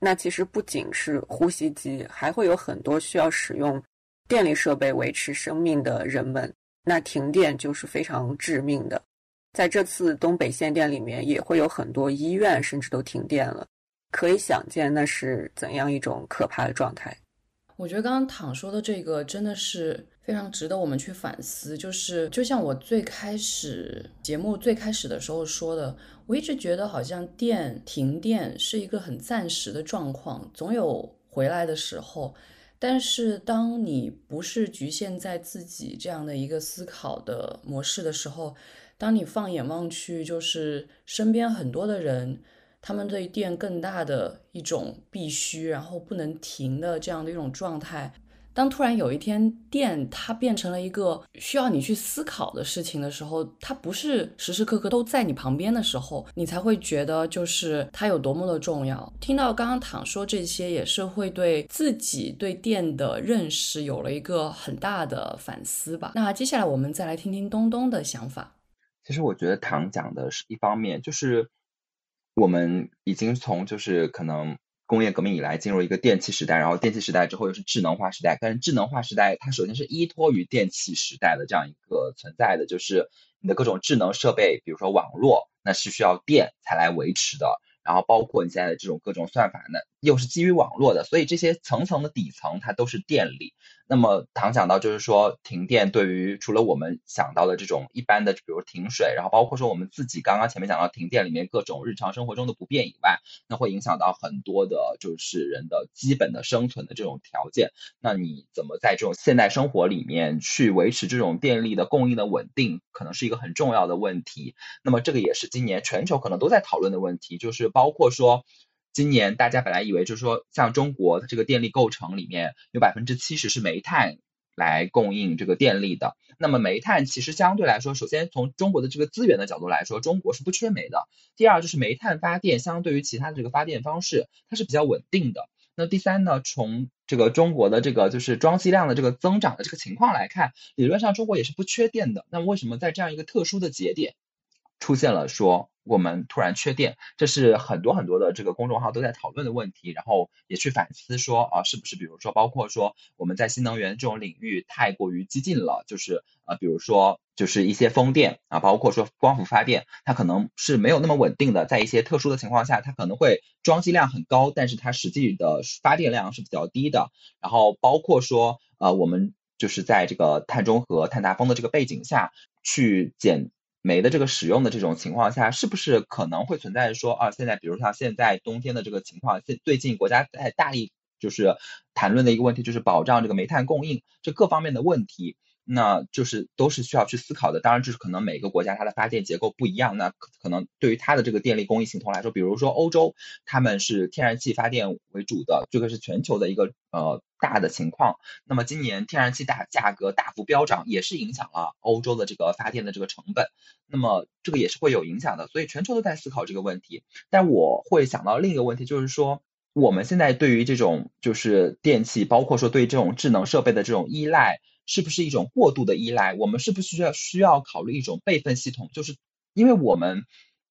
那其实不仅是呼吸机，还会有很多需要使用电力设备维持生命的人们。那停电就是非常致命的。在这次东北限电里面，也会有很多医院甚至都停电了，可以想见那是怎样一种可怕的状态。我觉得刚刚躺说的这个真的是非常值得我们去反思。就是就像我最开始节目最开始的时候说的，我一直觉得好像电停电是一个很暂时的状况，总有回来的时候。但是当你不是局限在自己这样的一个思考的模式的时候，当你放眼望去，就是身边很多的人。他们对电更大的一种必须，然后不能停的这样的一种状态。当突然有一天电它变成了一个需要你去思考的事情的时候，它不是时时刻刻都在你旁边的时候，你才会觉得就是它有多么的重要。听到刚刚躺说这些，也是会对自己对电的认识有了一个很大的反思吧。那接下来我们再来听听东东的想法。其实我觉得躺讲的是一方面，就是。我们已经从就是可能工业革命以来进入一个电气时代，然后电气时代之后又是智能化时代。但是智能化时代它首先是依托于电气时代的这样一个存在的，就是你的各种智能设备，比如说网络，那是需要电才来维持的。然后包括你现在的这种各种算法呢，又是基于网络的，所以这些层层的底层它都是电力。那么唐讲到就是说停电对于除了我们想到的这种一般的，比如停水，然后包括说我们自己刚刚前面讲到停电里面各种日常生活中的不便以外，那会影响到很多的就是人的基本的生存的这种条件。那你怎么在这种现代生活里面去维持这种电力的供应的稳定，可能是一个很重要的问题。那么这个也是今年全球可能都在讨论的问题，就是。包括说，今年大家本来以为就是说，像中国的这个电力构成里面有百分之七十是煤炭来供应这个电力的。那么煤炭其实相对来说，首先从中国的这个资源的角度来说，中国是不缺煤的。第二就是煤炭发电相对于其他的这个发电方式，它是比较稳定的。那第三呢，从这个中国的这个就是装机量的这个增长的这个情况来看，理论上中国也是不缺电的。那为什么在这样一个特殊的节点出现了说？我们突然缺电，这是很多很多的这个公众号都在讨论的问题，然后也去反思说啊，是不是比如说包括说我们在新能源这种领域太过于激进了，就是呃，比如说就是一些风电啊，包括说光伏发电，它可能是没有那么稳定的，在一些特殊的情况下，它可能会装机量很高，但是它实际的发电量是比较低的。然后包括说呃，我们就是在这个碳中和、碳达峰的这个背景下去减。煤的这个使用的这种情况下，是不是可能会存在说啊？现在比如像现在冬天的这个情况，现最近国家在大力就是谈论的一个问题，就是保障这个煤炭供应这各方面的问题。那就是都是需要去思考的。当然，就是可能每个国家它的发电结构不一样，那可可能对于它的这个电力供应系统来说，比如说欧洲，他们是天然气发电为主的，这个是全球的一个呃大的情况。那么今年天然气大价格大幅飙涨，也是影响了欧洲的这个发电的这个成本。那么这个也是会有影响的。所以全球都在思考这个问题。但我会想到另一个问题，就是说我们现在对于这种就是电器，包括说对这种智能设备的这种依赖。是不是一种过度的依赖？我们是不是需要需要考虑一种备份系统？就是因为我们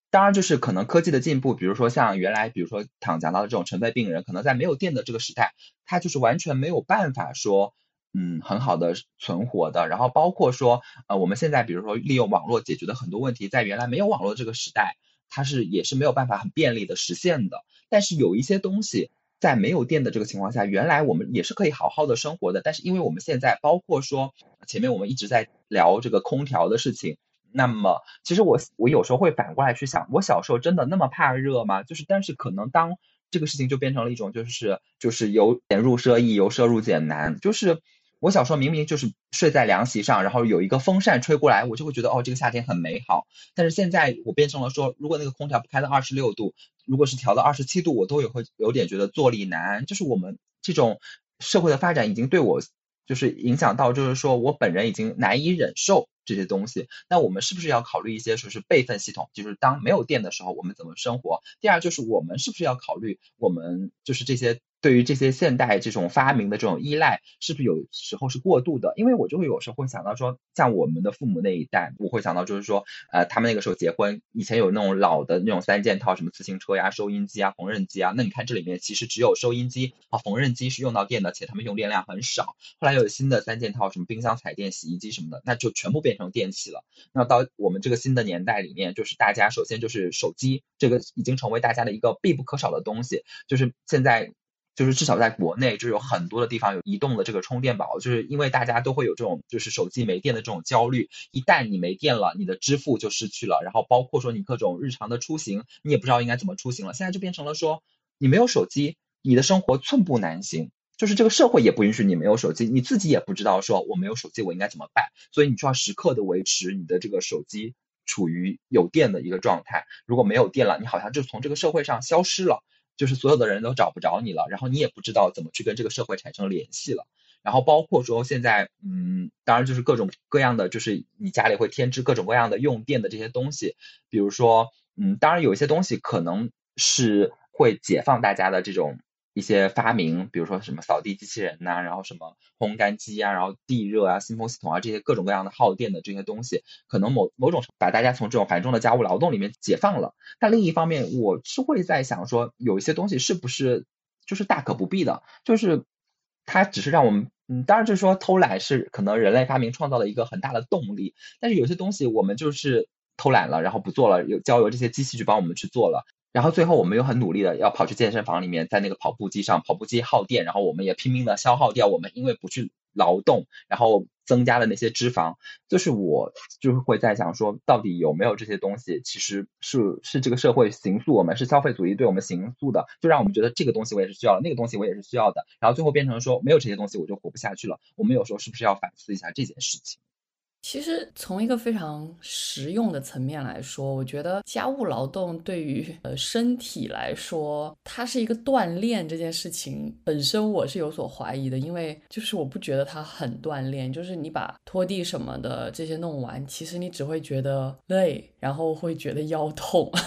当然就是可能科技的进步，比如说像原来比如说躺讲到的这种尘肺病人，可能在没有电的这个时代，他就是完全没有办法说嗯很好的存活的。然后包括说呃我们现在比如说利用网络解决的很多问题，在原来没有网络这个时代，它是也是没有办法很便利的实现的。但是有一些东西。在没有电的这个情况下，原来我们也是可以好好的生活的。但是因为我们现在，包括说前面我们一直在聊这个空调的事情，那么其实我我有时候会反过来去想，我小时候真的那么怕热吗？就是但是可能当这个事情就变成了一种就是就是由俭入奢易，由奢入俭难，就是。我小时候明明就是睡在凉席上，然后有一个风扇吹过来，我就会觉得哦，这个夏天很美好。但是现在我变成了说，如果那个空调不开到二十六度，如果是调到二十七度，我都有会有点觉得坐立难安。就是我们这种社会的发展已经对我就是影响到，就是说我本人已经难以忍受这些东西。那我们是不是要考虑一些说是备份系统？就是当没有电的时候，我们怎么生活？第二就是我们是不是要考虑我们就是这些对于这些现代这种发明的这种依赖，是不是有时候是过度的？因为我就会有时候会想到说，像我们的父母那一代，我会想到就是说，呃，他们那个时候结婚，以前有那种老的那种三件套，什么自行车呀、收音机啊、缝纫机啊。那你看这里面其实只有收音机啊、缝纫机是用到电的，且他们用电量很少。后来有新的三件套，什么冰箱、彩电、洗衣机什么的，那就全部变成电器了。那到我们这个新的年代里面，就是大家首先就是手机，这个已经成为大家的一个必不可少的东西，就是现在。就是至少在国内，就有很多的地方有移动的这个充电宝，就是因为大家都会有这种就是手机没电的这种焦虑，一旦你没电了，你的支付就失去了，然后包括说你各种日常的出行，你也不知道应该怎么出行了。现在就变成了说，你没有手机，你的生活寸步难行，就是这个社会也不允许你没有手机，你自己也不知道说我没有手机我应该怎么办，所以你就要时刻的维持你的这个手机处于有电的一个状态。如果没有电了，你好像就从这个社会上消失了。就是所有的人都找不着你了，然后你也不知道怎么去跟这个社会产生联系了。然后包括说现在，嗯，当然就是各种各样的，就是你家里会添置各种各样的用电的这些东西，比如说，嗯，当然有一些东西可能是会解放大家的这种。一些发明，比如说什么扫地机器人呐，然后什么烘干机啊，然后地热啊、新风系统啊，这些各种各样的耗电的这些东西，可能某某种把大家从这种繁重的家务劳动里面解放了。但另一方面，我是会在想说，有一些东西是不是就是大可不必的？就是它只是让我们，嗯，当然就是说偷懒是可能人类发明创造了一个很大的动力，但是有些东西我们就是偷懒了，然后不做了，有交由这些机器去帮我们去做了。然后最后我们又很努力的要跑去健身房里面，在那个跑步机上，跑步机耗电，然后我们也拼命的消耗掉我们因为不去劳动，然后增加的那些脂肪。就是我就是会在想说，到底有没有这些东西，其实是是这个社会形塑我们，是消费主义对我们形塑的，就让我们觉得这个东西我也是需要，那个东西我也是需要的，然后最后变成说没有这些东西我就活不下去了。我们有时候是不是要反思一下这件事情？其实从一个非常实用的层面来说，我觉得家务劳动对于呃身体来说，它是一个锻炼这件事情本身我是有所怀疑的，因为就是我不觉得它很锻炼，就是你把拖地什么的这些弄完，其实你只会觉得累，然后会觉得腰痛。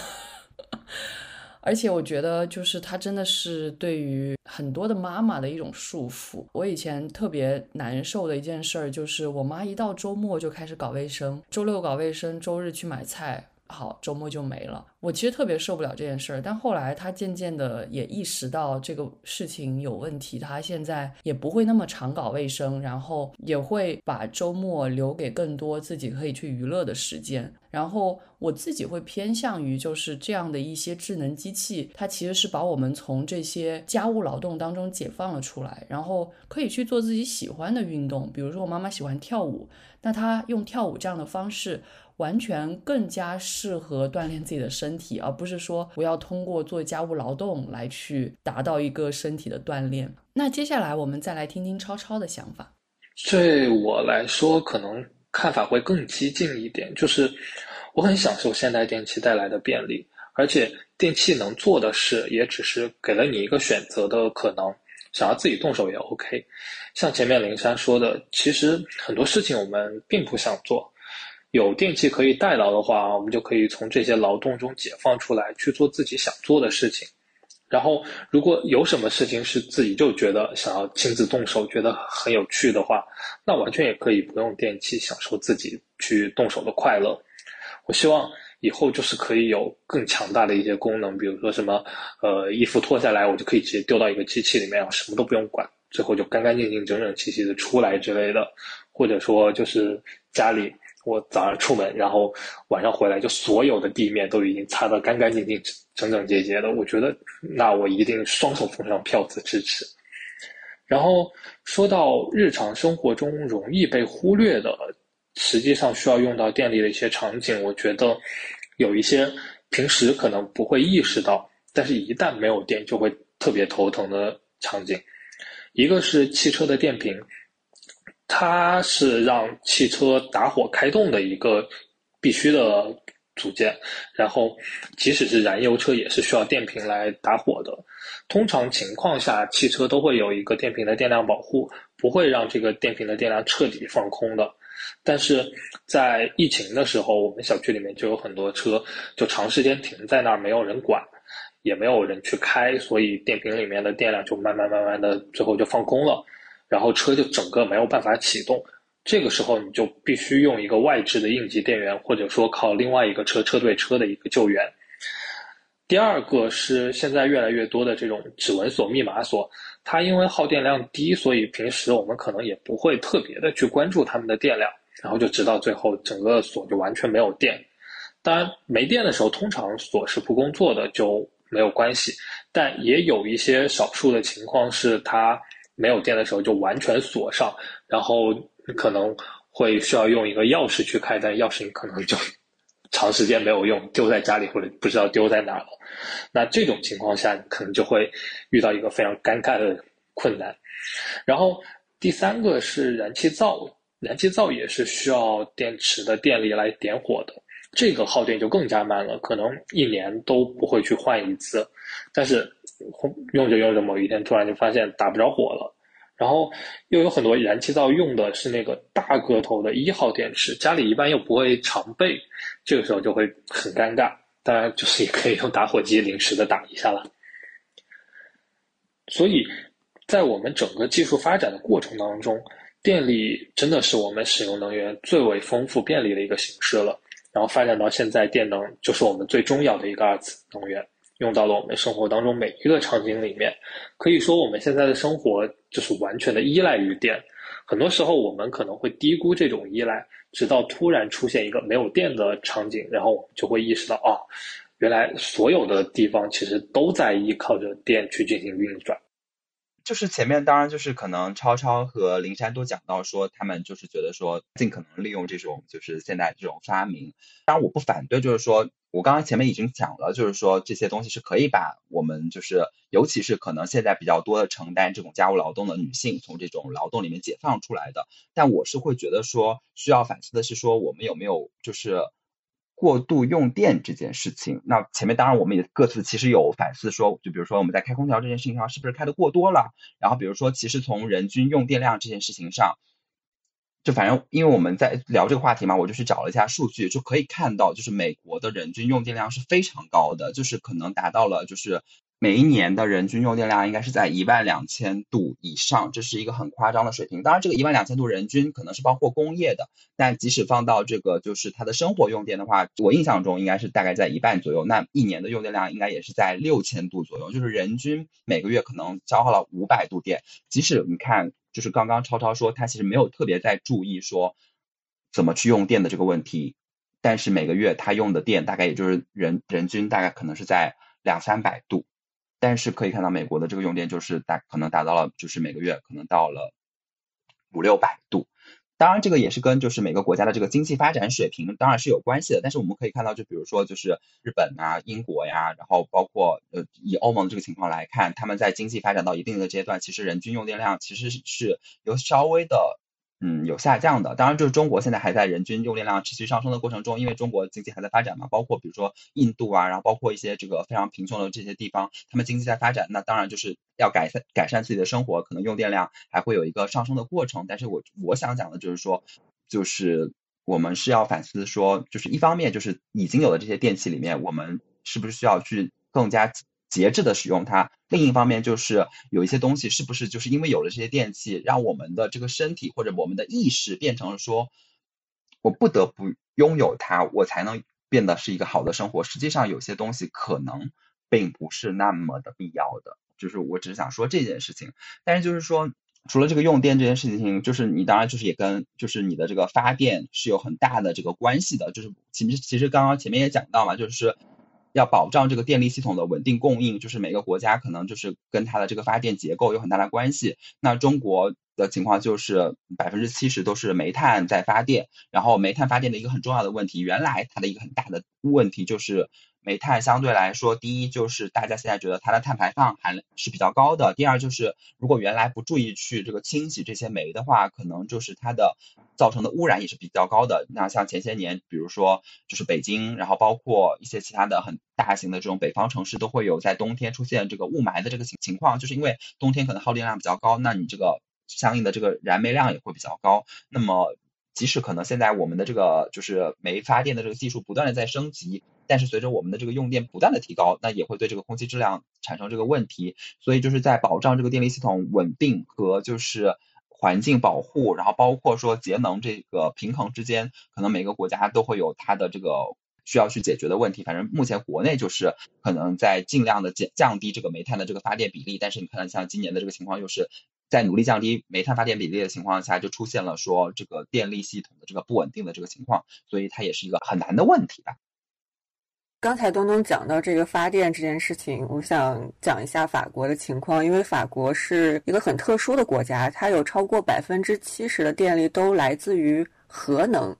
而且我觉得，就是它真的是对于很多的妈妈的一种束缚。我以前特别难受的一件事儿，就是我妈一到周末就开始搞卫生，周六搞卫生，周日去买菜。好，周末就没了。我其实特别受不了这件事儿，但后来他渐渐的也意识到这个事情有问题，他现在也不会那么常搞卫生，然后也会把周末留给更多自己可以去娱乐的时间。然后我自己会偏向于就是这样的一些智能机器，它其实是把我们从这些家务劳动当中解放了出来，然后可以去做自己喜欢的运动。比如说我妈妈喜欢跳舞，那她用跳舞这样的方式。完全更加适合锻炼自己的身体，而不是说我要通过做家务劳动来去达到一个身体的锻炼。那接下来我们再来听听超超的想法。对我来说，可能看法会更激进一点，就是我很享受现代电器带来的便利，而且电器能做的事也只是给了你一个选择的可能，想要自己动手也 OK。像前面灵山说的，其实很多事情我们并不想做。有电器可以代劳的话，我们就可以从这些劳动中解放出来，去做自己想做的事情。然后，如果有什么事情是自己就觉得想要亲自动手，觉得很有趣的话，那完全也可以不用电器，享受自己去动手的快乐。我希望以后就是可以有更强大的一些功能，比如说什么，呃，衣服脱下来我就可以直接丢到一个机器里面，什么都不用管，最后就干干净净、整整齐齐的出来之类的，或者说就是家里。我早上出门，然后晚上回来，就所有的地面都已经擦得干干净净、整整洁洁的。我觉得，那我一定双手奉上票子支持。然后说到日常生活中容易被忽略的，实际上需要用到电力的一些场景，我觉得有一些平时可能不会意识到，但是一旦没有电就会特别头疼的场景。一个是汽车的电瓶。它是让汽车打火开动的一个必须的组件，然后即使是燃油车也是需要电瓶来打火的。通常情况下，汽车都会有一个电瓶的电量保护，不会让这个电瓶的电量彻底放空的。但是在疫情的时候，我们小区里面就有很多车就长时间停在那儿，没有人管。也没有人去开，所以电瓶里面的电量就慢慢慢慢的最后就放空了，然后车就整个没有办法启动。这个时候你就必须用一个外置的应急电源，或者说靠另外一个车车对车的一个救援。第二个是现在越来越多的这种指纹锁、密码锁，它因为耗电量低，所以平时我们可能也不会特别的去关注它们的电量，然后就直到最后整个锁就完全没有电。当然没电的时候，通常锁是不工作的，就没有关系。但也有一些少数的情况是它没有电的时候就完全锁上，然后。可能会需要用一个钥匙去开，但钥匙你可能就长时间没有用，丢在家里或者不知道丢在哪了。那这种情况下，你可能就会遇到一个非常尴尬的困难。然后第三个是燃气灶，燃气灶也是需要电池的电力来点火的，这个耗电就更加慢了，可能一年都不会去换一次。但是用着用着，某一天突然就发现打不着火了。然后又有很多燃气灶用的是那个大个头的一号电池，家里一般又不会常备，这个时候就会很尴尬。当然，就是也可以用打火机临时的打一下了。所以在我们整个技术发展的过程当中，电力真的是我们使用能源最为丰富便利的一个形式了。然后发展到现在，电能就是我们最重要的一个二次能源。用到了我们生活当中每一个场景里面，可以说我们现在的生活就是完全的依赖于电。很多时候我们可能会低估这种依赖，直到突然出现一个没有电的场景，然后我们就会意识到，哦，原来所有的地方其实都在依靠着电去进行运转。就是前面当然就是可能超超和灵山都讲到说，他们就是觉得说尽可能利用这种就是现在这种发明。当然我不反对，就是说我刚刚前面已经讲了，就是说这些东西是可以把我们就是尤其是可能现在比较多的承担这种家务劳动的女性从这种劳动里面解放出来的。但我是会觉得说需要反思的是说我们有没有就是。过度用电这件事情，那前面当然我们也各自其实有反思，说就比如说我们在开空调这件事情上是不是开的过多了？然后比如说其实从人均用电量这件事情上，就反正因为我们在聊这个话题嘛，我就去找了一下数据，就可以看到就是美国的人均用电量是非常高的，就是可能达到了就是。每一年的人均用电量应该是在一万两千度以上，这是一个很夸张的水平。当然，这个一万两千度人均可能是包括工业的，但即使放到这个就是它的生活用电的话，我印象中应该是大概在一半左右。那一年的用电量应该也是在六千度左右，就是人均每个月可能消耗了五百度电。即使你看，就是刚刚超超说他其实没有特别在注意说怎么去用电的这个问题，但是每个月他用的电大概也就是人人均大概可能是在两三百度。但是可以看到，美国的这个用电就是大可能达到了，就是每个月可能到了五六百度。当然，这个也是跟就是每个国家的这个经济发展水平当然是有关系的。但是我们可以看到，就比如说就是日本啊、英国呀，然后包括呃以欧盟的这个情况来看，他们在经济发展到一定的阶段，其实人均用电量其实是有稍微的。嗯，有下降的，当然就是中国现在还在人均用电量持续上升的过程中，因为中国经济还在发展嘛，包括比如说印度啊，然后包括一些这个非常贫穷的这些地方，他们经济在发展，那当然就是要改善改善自己的生活，可能用电量还会有一个上升的过程。但是我我想讲的就是说，就是我们是要反思说，就是一方面就是已经有的这些电器里面，我们是不是需要去更加。节制的使用它，另一方面就是有一些东西是不是就是因为有了这些电器，让我们的这个身体或者我们的意识变成了说，我不得不拥有它，我才能变得是一个好的生活。实际上有些东西可能并不是那么的必要的，就是我只是想说这件事情。但是就是说，除了这个用电这件事情，就是你当然就是也跟就是你的这个发电是有很大的这个关系的。就是其实其实刚刚前面也讲到嘛，就是。要保障这个电力系统的稳定供应，就是每个国家可能就是跟它的这个发电结构有很大的关系。那中国的情况就是百分之七十都是煤炭在发电，然后煤炭发电的一个很重要的问题，原来它的一个很大的问题就是。煤炭相对来说，第一就是大家现在觉得它的碳排放含量是比较高的。第二就是如果原来不注意去这个清洗这些煤的话，可能就是它的造成的污染也是比较高的。那像前些年，比如说就是北京，然后包括一些其他的很大型的这种北方城市，都会有在冬天出现这个雾霾的这个情情况，就是因为冬天可能耗电量比较高，那你这个相应的这个燃煤量也会比较高。那么即使可能现在我们的这个就是煤发电的这个技术不断的在升级。但是随着我们的这个用电不断的提高，那也会对这个空气质量产生这个问题。所以就是在保障这个电力系统稳定和就是环境保护，然后包括说节能这个平衡之间，可能每个国家都会有它的这个需要去解决的问题。反正目前国内就是可能在尽量的减降低这个煤炭的这个发电比例，但是你看像今年的这个情况又是。在努力降低煤炭发电比例的情况下，就出现了说这个电力系统的这个不稳定的这个情况，所以它也是一个很难的问题吧。刚才东东讲到这个发电这件事情，我想讲一下法国的情况，因为法国是一个很特殊的国家，它有超过百分之七十的电力都来自于核能。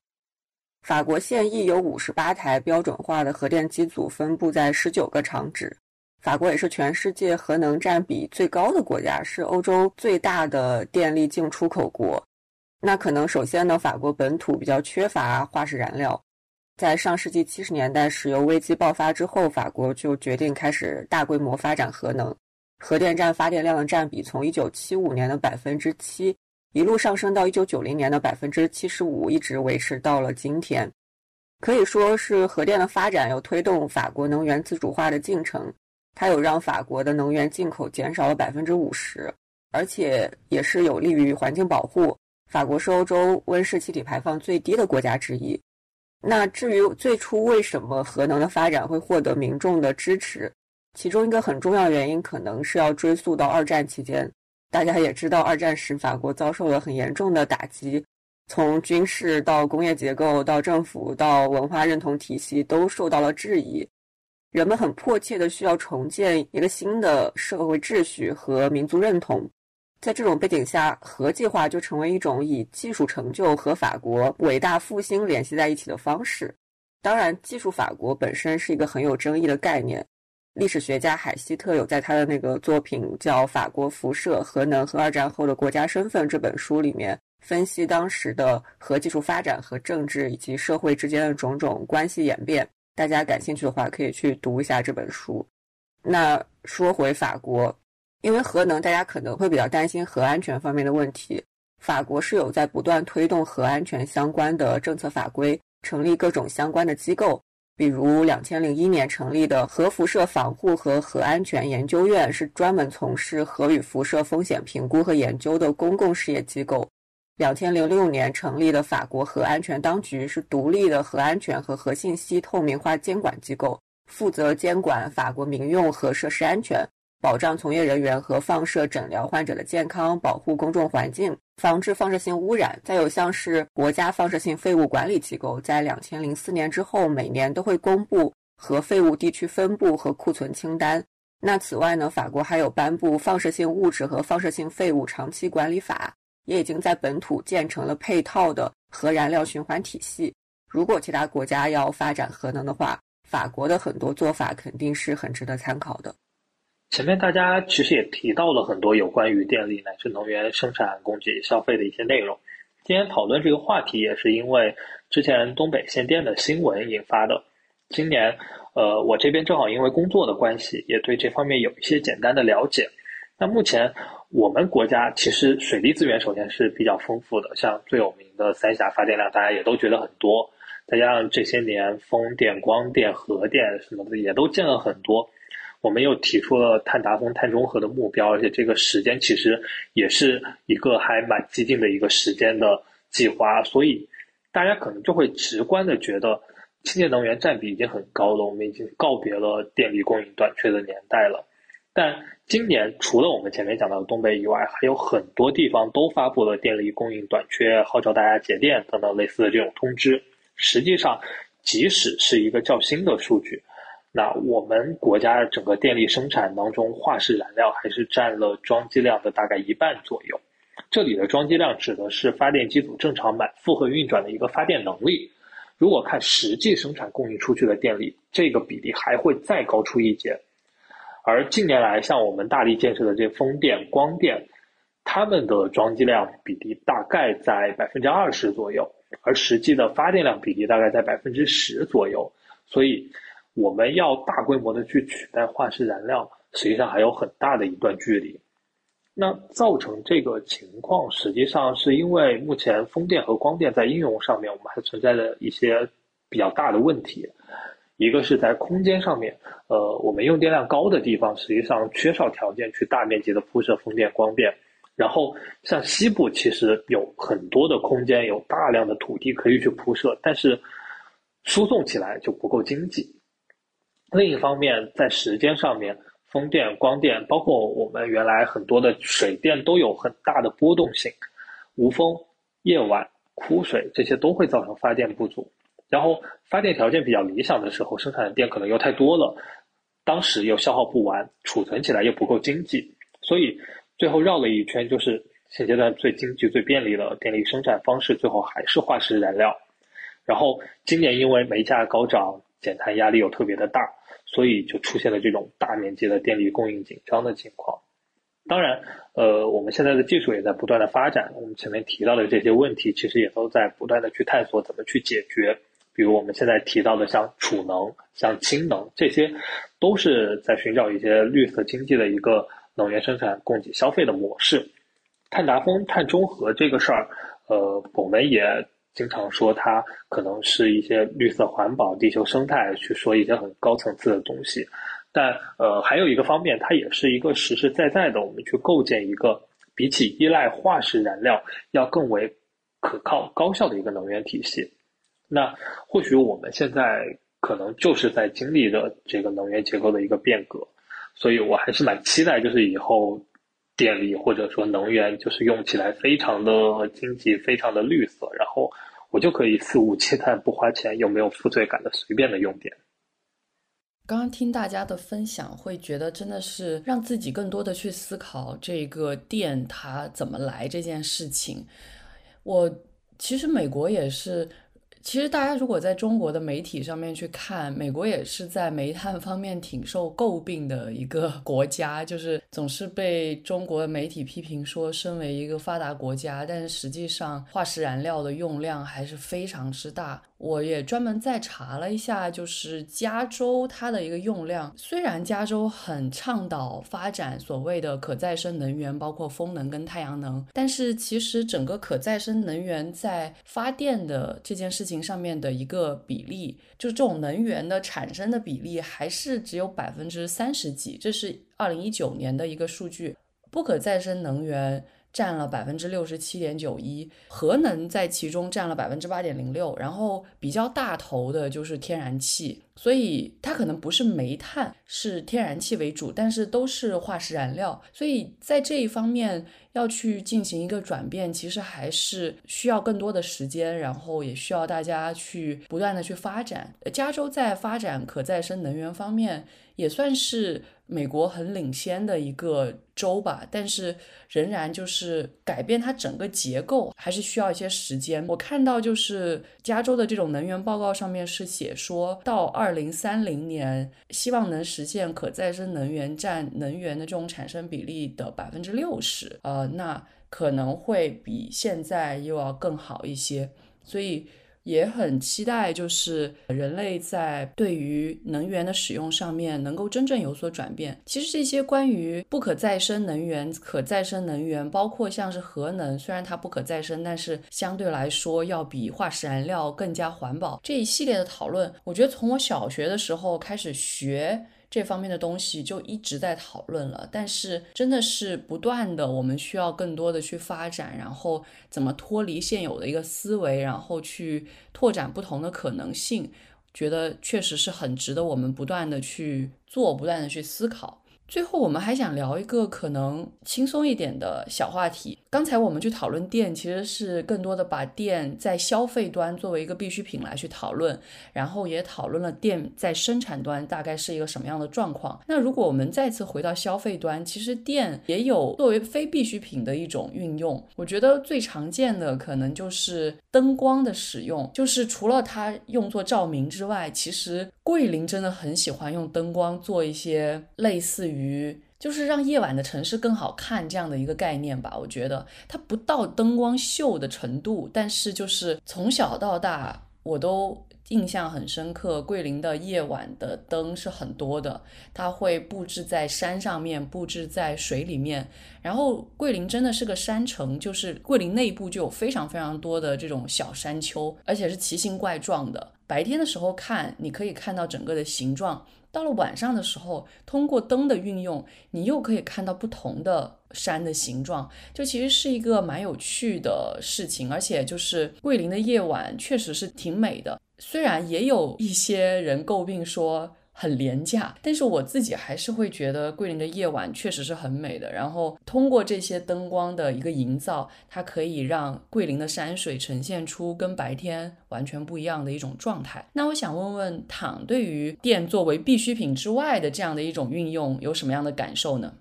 法国现役有五十八台标准化的核电机组，分布在十九个厂址。法国也是全世界核能占比最高的国家，是欧洲最大的电力净出口国。那可能首先呢，法国本土比较缺乏化石燃料。在上世纪七十年代石油危机爆发之后，法国就决定开始大规模发展核能。核电站发电量的占比从一九七五年的百分之七，一路上升到一九九零年的百分之七十五，一直维持到了今天。可以说是核电的发展又推动法国能源自主化的进程。它有让法国的能源进口减少了百分之五十，而且也是有利于环境保护。法国是欧洲温室气体排放最低的国家之一。那至于最初为什么核能的发展会获得民众的支持，其中一个很重要的原因可能是要追溯到二战期间。大家也知道，二战时法国遭受了很严重的打击，从军事到工业结构到政府到文化认同体系都受到了质疑。人们很迫切的需要重建一个新的社会秩序和民族认同，在这种背景下，核计划就成为一种以技术成就和法国伟大复兴联系在一起的方式。当然，技术法国本身是一个很有争议的概念。历史学家海希特有在他的那个作品叫《法国辐射核能和二战后的国家身份》这本书里面，分析当时的核技术发展和政治以及社会之间的种种关系演变。大家感兴趣的话，可以去读一下这本书。那说回法国，因为核能，大家可能会比较担心核安全方面的问题。法国是有在不断推动核安全相关的政策法规，成立各种相关的机构，比如两千零一年成立的核辐射防护和核安全研究院，是专门从事核与辐射风险评估和研究的公共事业机构。两千零六年成立的法国核安全当局是独立的核安全和核信息透明化监管机构，负责监管法国民用核设施安全，保障从业人员和放射诊疗患者的健康，保护公众环境，防治放射性污染。再有像是国家放射性废物管理机构，在两千零四年之后，每年都会公布核废物地区分布和库存清单。那此外呢，法国还有颁布放射性物质和放射性废物长期管理法。也已经在本土建成了配套的核燃料循环体系。如果其他国家要发展核能的话，法国的很多做法肯定是很值得参考的。前面大家其实也提到了很多有关于电力乃至能源生产、供给、消费的一些内容。今天讨论这个话题，也是因为之前东北限电的新闻引发的。今年，呃，我这边正好因为工作的关系，也对这方面有一些简单的了解。那目前。我们国家其实水利资源首先是比较丰富的，像最有名的三峡发电量，大家也都觉得很多。再加上这些年风电、光电、核电什么的也都建了很多，我们又提出了碳达峰、碳中和的目标，而且这个时间其实也是一个还蛮激进的一个时间的计划，所以大家可能就会直观的觉得清洁能源占比已经很高了，我们已经告别了电力供应短缺的年代了。但今年除了我们前面讲到的东北以外，还有很多地方都发布了电力供应短缺、号召大家节电等等类似的这种通知。实际上，即使是一个较新的数据，那我们国家整个电力生产当中，化石燃料还是占了装机量的大概一半左右。这里的装机量指的是发电机组正常满负荷运转的一个发电能力。如果看实际生产供应出去的电力，这个比例还会再高出一截。而近年来，像我们大力建设的这风电、光电，它们的装机量比例大概在百分之二十左右，而实际的发电量比例大概在百分之十左右。所以，我们要大规模的去取代化石燃料，实际上还有很大的一段距离。那造成这个情况，实际上是因为目前风电和光电在应用上面，我们还存在着一些比较大的问题。一个是在空间上面，呃，我们用电量高的地方，实际上缺少条件去大面积的铺设风电光电。然后像西部其实有很多的空间，有大量的土地可以去铺设，但是输送起来就不够经济。另一方面，在时间上面，风电、光电，包括我们原来很多的水电都有很大的波动性，无风、夜晚、枯水这些都会造成发电不足。然后发电条件比较理想的时候，生产的电可能又太多了，当时又消耗不完，储存起来又不够经济，所以最后绕了一圈，就是现阶段最经济、最便利的电力生产方式，最后还是化石燃料。然后今年因为煤价高涨，减碳压力又特别的大，所以就出现了这种大面积的电力供应紧张的情况。当然，呃，我们现在的技术也在不断的发展，我们前面提到的这些问题，其实也都在不断的去探索怎么去解决。比如我们现在提到的像储能、像氢能，这些都是在寻找一些绿色经济的一个能源生产、供给、消费的模式。碳达峰、碳中和这个事儿，呃，我们也经常说它可能是一些绿色环保、地球生态，去说一些很高层次的东西。但呃，还有一个方面，它也是一个实实在在的，我们去构建一个比起依赖化石燃料要更为可靠、高效的一个能源体系。那或许我们现在可能就是在经历着这个能源结构的一个变革，所以我还是蛮期待，就是以后电力或者说能源就是用起来非常的经济、非常的绿色，然后我就可以肆无忌惮、不花钱又没有负罪感的随便的用电。刚刚听大家的分享，会觉得真的是让自己更多的去思考这个电它怎么来这件事情。我其实美国也是。其实，大家如果在中国的媒体上面去看，美国也是在煤炭方面挺受诟病的一个国家，就是总是被中国的媒体批评说，身为一个发达国家，但是实际上化石燃料的用量还是非常之大。我也专门再查了一下，就是加州它的一个用量。虽然加州很倡导发展所谓的可再生能源，包括风能跟太阳能，但是其实整个可再生能源在发电的这件事情上面的一个比例，就是这种能源的产生的比例还是只有百分之三十几。这是二零一九年的一个数据，不可再生能源。占了百分之六十七点九一，核能在其中占了百分之八点零六，然后比较大头的就是天然气，所以它可能不是煤炭，是天然气为主，但是都是化石燃料，所以在这一方面要去进行一个转变，其实还是需要更多的时间，然后也需要大家去不断的去发展。加州在发展可再生能源方面也算是。美国很领先的一个州吧，但是仍然就是改变它整个结构还是需要一些时间。我看到就是加州的这种能源报告上面是写说到二零三零年，希望能实现可再生能源占能源的这种产生比例的百分之六十，呃，那可能会比现在又要更好一些，所以。也很期待，就是人类在对于能源的使用上面能够真正有所转变。其实这些关于不可再生能源、可再生能源，包括像是核能，虽然它不可再生，但是相对来说要比化石燃料更加环保。这一系列的讨论，我觉得从我小学的时候开始学。这方面的东西就一直在讨论了，但是真的是不断的，我们需要更多的去发展，然后怎么脱离现有的一个思维，然后去拓展不同的可能性，觉得确实是很值得我们不断的去做，不断的去思考。最后，我们还想聊一个可能轻松一点的小话题。刚才我们去讨论电，其实是更多的把电在消费端作为一个必需品来去讨论，然后也讨论了电在生产端大概是一个什么样的状况。那如果我们再次回到消费端，其实电也有作为非必需品的一种运用。我觉得最常见的可能就是灯光的使用，就是除了它用作照明之外，其实桂林真的很喜欢用灯光做一些类似于。就是让夜晚的城市更好看这样的一个概念吧，我觉得它不到灯光秀的程度，但是就是从小到大我都印象很深刻，桂林的夜晚的灯是很多的，它会布置在山上面，布置在水里面。然后桂林真的是个山城，就是桂林内部就有非常非常多的这种小山丘，而且是奇形怪状的。白天的时候看，你可以看到整个的形状。到了晚上的时候，通过灯的运用，你又可以看到不同的山的形状，就其实是一个蛮有趣的事情。而且就是桂林的夜晚确实是挺美的，虽然也有一些人诟病说。很廉价，但是我自己还是会觉得桂林的夜晚确实是很美的。然后通过这些灯光的一个营造，它可以让桂林的山水呈现出跟白天完全不一样的一种状态。那我想问问躺，对于电作为必需品之外的这样的一种运用，有什么样的感受呢？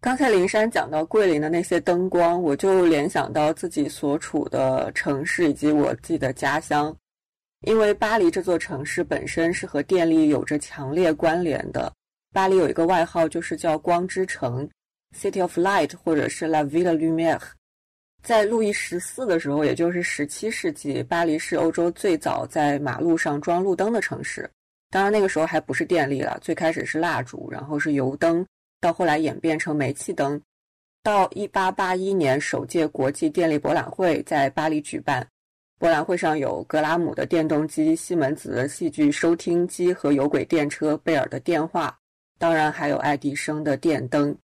刚才林珊讲到桂林的那些灯光，我就联想到自己所处的城市以及我自己的家乡。因为巴黎这座城市本身是和电力有着强烈关联的，巴黎有一个外号就是叫“光之城 ”（City of Light） 或者是 La Ville Lumière。在路易十四的时候，也就是十七世纪，巴黎是欧洲最早在马路上装路灯的城市。当然，那个时候还不是电力了，最开始是蜡烛，然后是油灯，到后来演变成煤气灯。到一八八一年，首届国际电力博览会在巴黎举办。博览会上有格拉姆的电动机、西门子的戏剧收听机和有轨电车、贝尔的电话，当然还有爱迪生的电灯。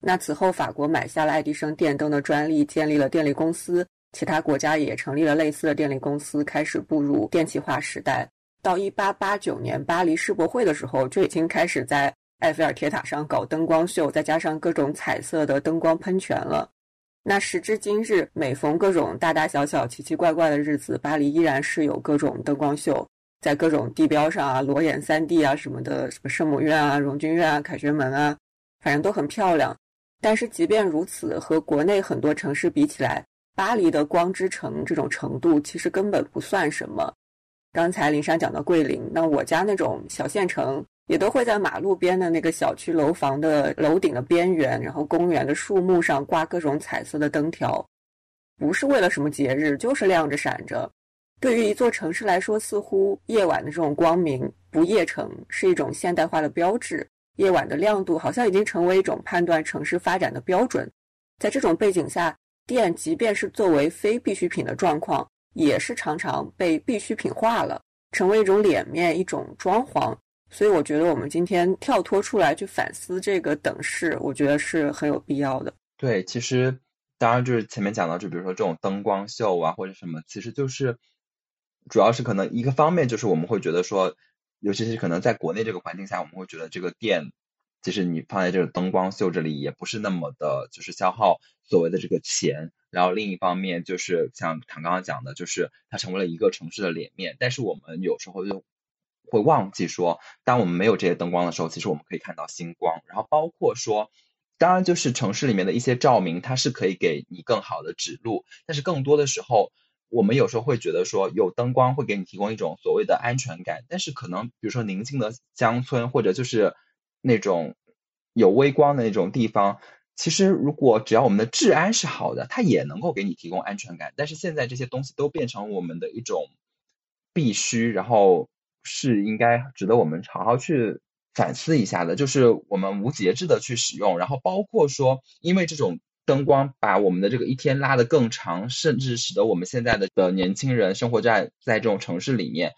那此后，法国买下了爱迪生电灯的专利，建立了电力公司，其他国家也成立了类似的电力公司，开始步入电气化时代。到一八八九年巴黎世博会的时候，就已经开始在埃菲尔铁塔上搞灯光秀，再加上各种彩色的灯光喷泉了。那时至今日，每逢各种大大小小、奇奇怪怪的日子，巴黎依然是有各种灯光秀，在各种地标上啊，裸眼三 D 啊什么的，什么圣母院啊、荣军院啊、凯旋门啊，反正都很漂亮。但是即便如此，和国内很多城市比起来，巴黎的光之城这种程度其实根本不算什么。刚才林珊讲到桂林，那我家那种小县城。也都会在马路边的那个小区楼房的楼顶的边缘，然后公园的树木上挂各种彩色的灯条，不是为了什么节日，就是亮着闪着。对于一座城市来说，似乎夜晚的这种光明不夜城是一种现代化的标志。夜晚的亮度好像已经成为一种判断城市发展的标准。在这种背景下，电即便是作为非必需品的状况，也是常常被必需品化了，成为一种脸面、一种装潢。所以我觉得我们今天跳脱出来去反思这个等式，我觉得是很有必要的。对，其实当然就是前面讲到，就比如说这种灯光秀啊或者什么，其实就是主要是可能一个方面就是我们会觉得说，尤其是可能在国内这个环境下，我们会觉得这个电，其实你放在这个灯光秀这里也不是那么的，就是消耗所谓的这个钱。然后另一方面就是像唐刚刚讲的，就是它成为了一个城市的脸面，但是我们有时候又。会忘记说，当我们没有这些灯光的时候，其实我们可以看到星光。然后包括说，当然就是城市里面的一些照明，它是可以给你更好的指路。但是更多的时候，我们有时候会觉得说，有灯光会给你提供一种所谓的安全感。但是可能比如说宁静的乡村，或者就是那种有微光的那种地方，其实如果只要我们的治安是好的，它也能够给你提供安全感。但是现在这些东西都变成我们的一种必须，然后。是应该值得我们好好去反思一下的，就是我们无节制的去使用，然后包括说，因为这种灯光把我们的这个一天拉得更长，甚至使得我们现在的的年轻人生活在在这种城市里面。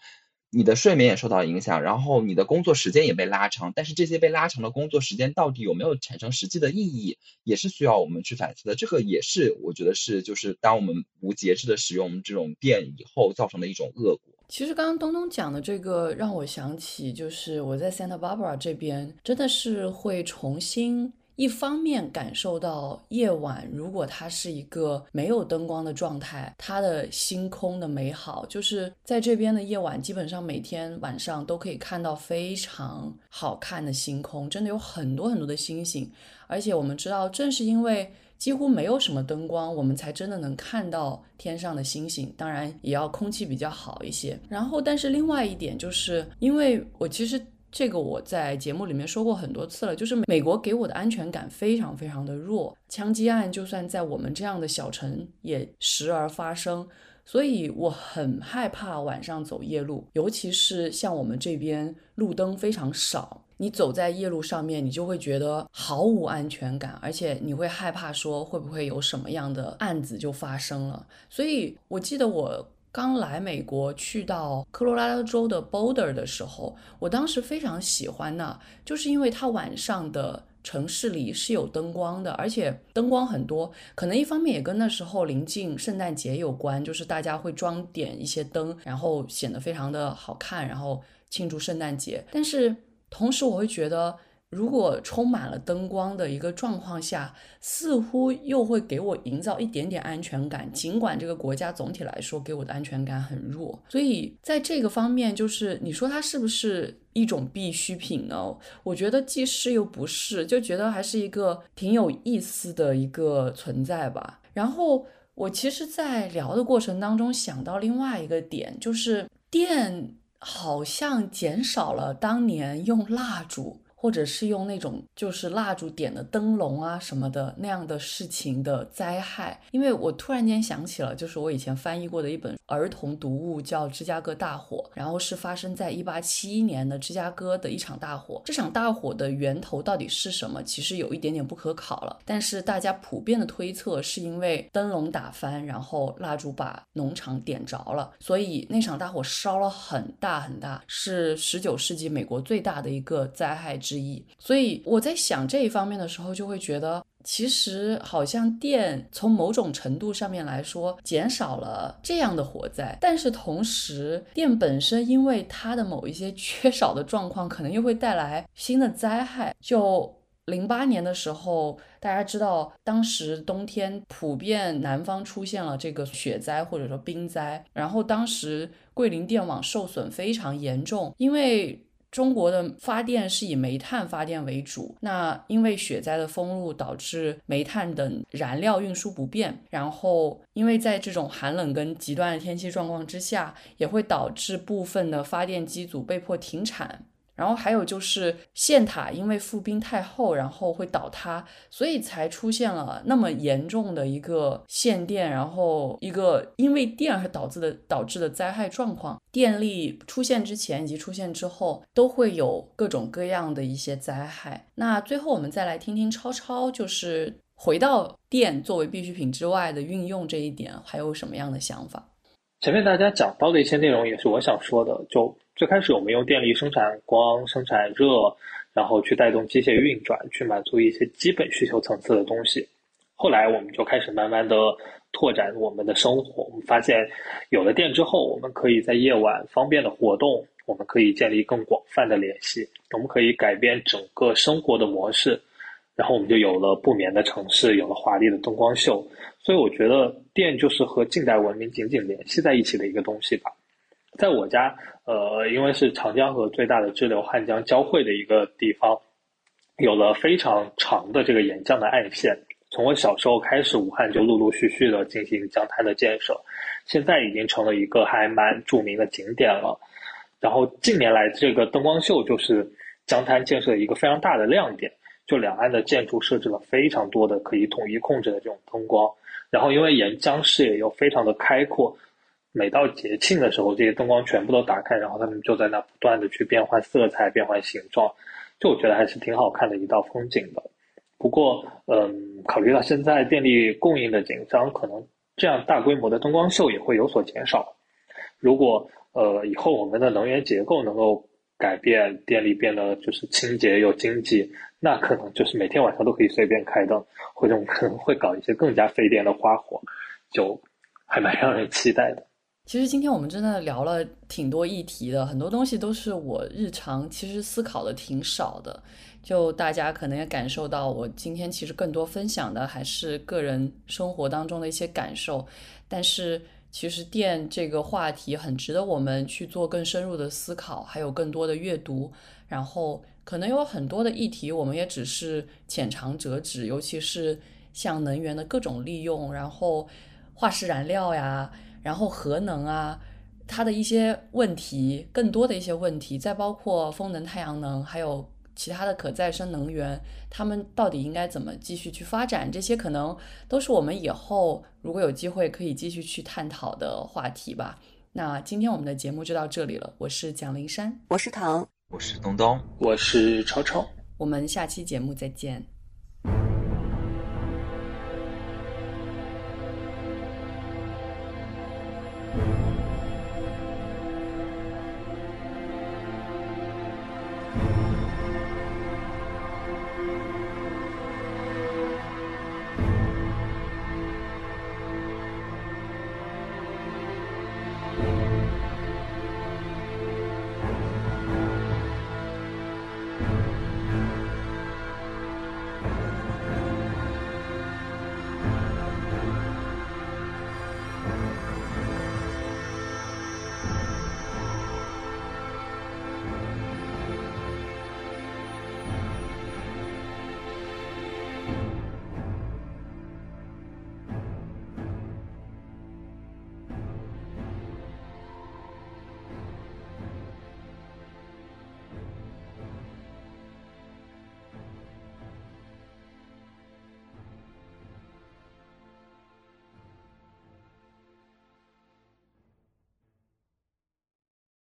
你的睡眠也受到影响，然后你的工作时间也被拉长，但是这些被拉长的工作时间到底有没有产生实际的意义，也是需要我们去反思的。这个也是我觉得是，就是当我们无节制的使用这种电以后造成的一种恶果。其实刚刚东东讲的这个让我想起，就是我在 Santa Barbara 这边真的是会重新。一方面感受到夜晚，如果它是一个没有灯光的状态，它的星空的美好，就是在这边的夜晚，基本上每天晚上都可以看到非常好看的星空，真的有很多很多的星星。而且我们知道，正是因为几乎没有什么灯光，我们才真的能看到天上的星星。当然，也要空气比较好一些。然后，但是另外一点就是，因为我其实。这个我在节目里面说过很多次了，就是美国给我的安全感非常非常的弱，枪击案就算在我们这样的小城也时而发生，所以我很害怕晚上走夜路，尤其是像我们这边路灯非常少，你走在夜路上面，你就会觉得毫无安全感，而且你会害怕说会不会有什么样的案子就发生了。所以我记得我刚来美国去到科罗拉多州的 Boulder 的时候，我当时非常喜欢那，就是因为它晚上的。城市里是有灯光的，而且灯光很多，可能一方面也跟那时候临近圣诞节有关，就是大家会装点一些灯，然后显得非常的好看，然后庆祝圣诞节。但是同时，我会觉得。如果充满了灯光的一个状况下，似乎又会给我营造一点点安全感。尽管这个国家总体来说给我的安全感很弱，所以在这个方面，就是你说它是不是一种必需品呢？我觉得既是又不是，就觉得还是一个挺有意思的一个存在吧。然后我其实，在聊的过程当中想到另外一个点，就是电好像减少了当年用蜡烛。或者是用那种就是蜡烛点的灯笼啊什么的那样的事情的灾害，因为我突然间想起了，就是我以前翻译过的一本儿童读物，叫《芝加哥大火》，然后是发生在一八七一年的芝加哥的一场大火。这场大火的源头到底是什么？其实有一点点不可考了。但是大家普遍的推测是因为灯笼打翻，然后蜡烛把农场点着了，所以那场大火烧了很大很大，是十九世纪美国最大的一个灾害。之一，所以我在想这一方面的时候，就会觉得其实好像电从某种程度上面来说减少了这样的火灾，但是同时电本身因为它的某一些缺少的状况，可能又会带来新的灾害。就零八年的时候，大家知道当时冬天普遍南方出现了这个雪灾或者说冰灾，然后当时桂林电网受损非常严重，因为。中国的发电是以煤炭发电为主，那因为雪灾的封路导致煤炭等燃料运输不便，然后因为在这种寒冷跟极端的天气状况之下，也会导致部分的发电机组被迫停产。然后还有就是线塔因为覆冰太厚，然后会倒塌，所以才出现了那么严重的一个限电，然后一个因为电而导致的导致的灾害状况。电力出现之前以及出现之后，都会有各种各样的一些灾害。那最后我们再来听听超超，就是回到电作为必需品之外的运用这一点，还有什么样的想法？前面大家讲到的一些内容也是我想说的，就。最开始我们用电力生产光、生产热，然后去带动机械运转，去满足一些基本需求层次的东西。后来我们就开始慢慢的拓展我们的生活。我们发现，有了电之后，我们可以在夜晚方便的活动，我们可以建立更广泛的联系，我们可以改变整个生活的模式。然后我们就有了不眠的城市，有了华丽的灯光秀。所以我觉得电就是和近代文明紧紧联系在一起的一个东西吧。在我家，呃，因为是长江和最大的支流汉江交汇的一个地方，有了非常长的这个沿江的岸线。从我小时候开始，武汉就陆陆续续的进行江滩的建设，现在已经成了一个还蛮著名的景点了。然后近年来，这个灯光秀就是江滩建设一个非常大的亮点。就两岸的建筑设置了非常多的可以统一控制的这种灯光，然后因为沿江视野又非常的开阔。每到节庆的时候，这些灯光全部都打开，然后他们就在那不断的去变换色彩、变换形状，就我觉得还是挺好看的一道风景的。不过，嗯，考虑到现在电力供应的紧张，可能这样大规模的灯光秀也会有所减少。如果呃以后我们的能源结构能够改变，电力变得就是清洁又经济，那可能就是每天晚上都可以随便开灯，或者我们可能会搞一些更加费电的花火，就还蛮让人期待的。其实今天我们真的聊了挺多议题的，很多东西都是我日常其实思考的挺少的。就大家可能也感受到，我今天其实更多分享的还是个人生活当中的一些感受。但是其实电这个话题很值得我们去做更深入的思考，还有更多的阅读。然后可能有很多的议题，我们也只是浅尝辄止，尤其是像能源的各种利用，然后化石燃料呀。然后核能啊，它的一些问题，更多的一些问题，再包括风能、太阳能，还有其他的可再生能源，他们到底应该怎么继续去发展？这些可能都是我们以后如果有机会可以继续去探讨的话题吧。那今天我们的节目就到这里了，我是蒋林山，我是唐，我是东东，我是超超，我们下期节目再见。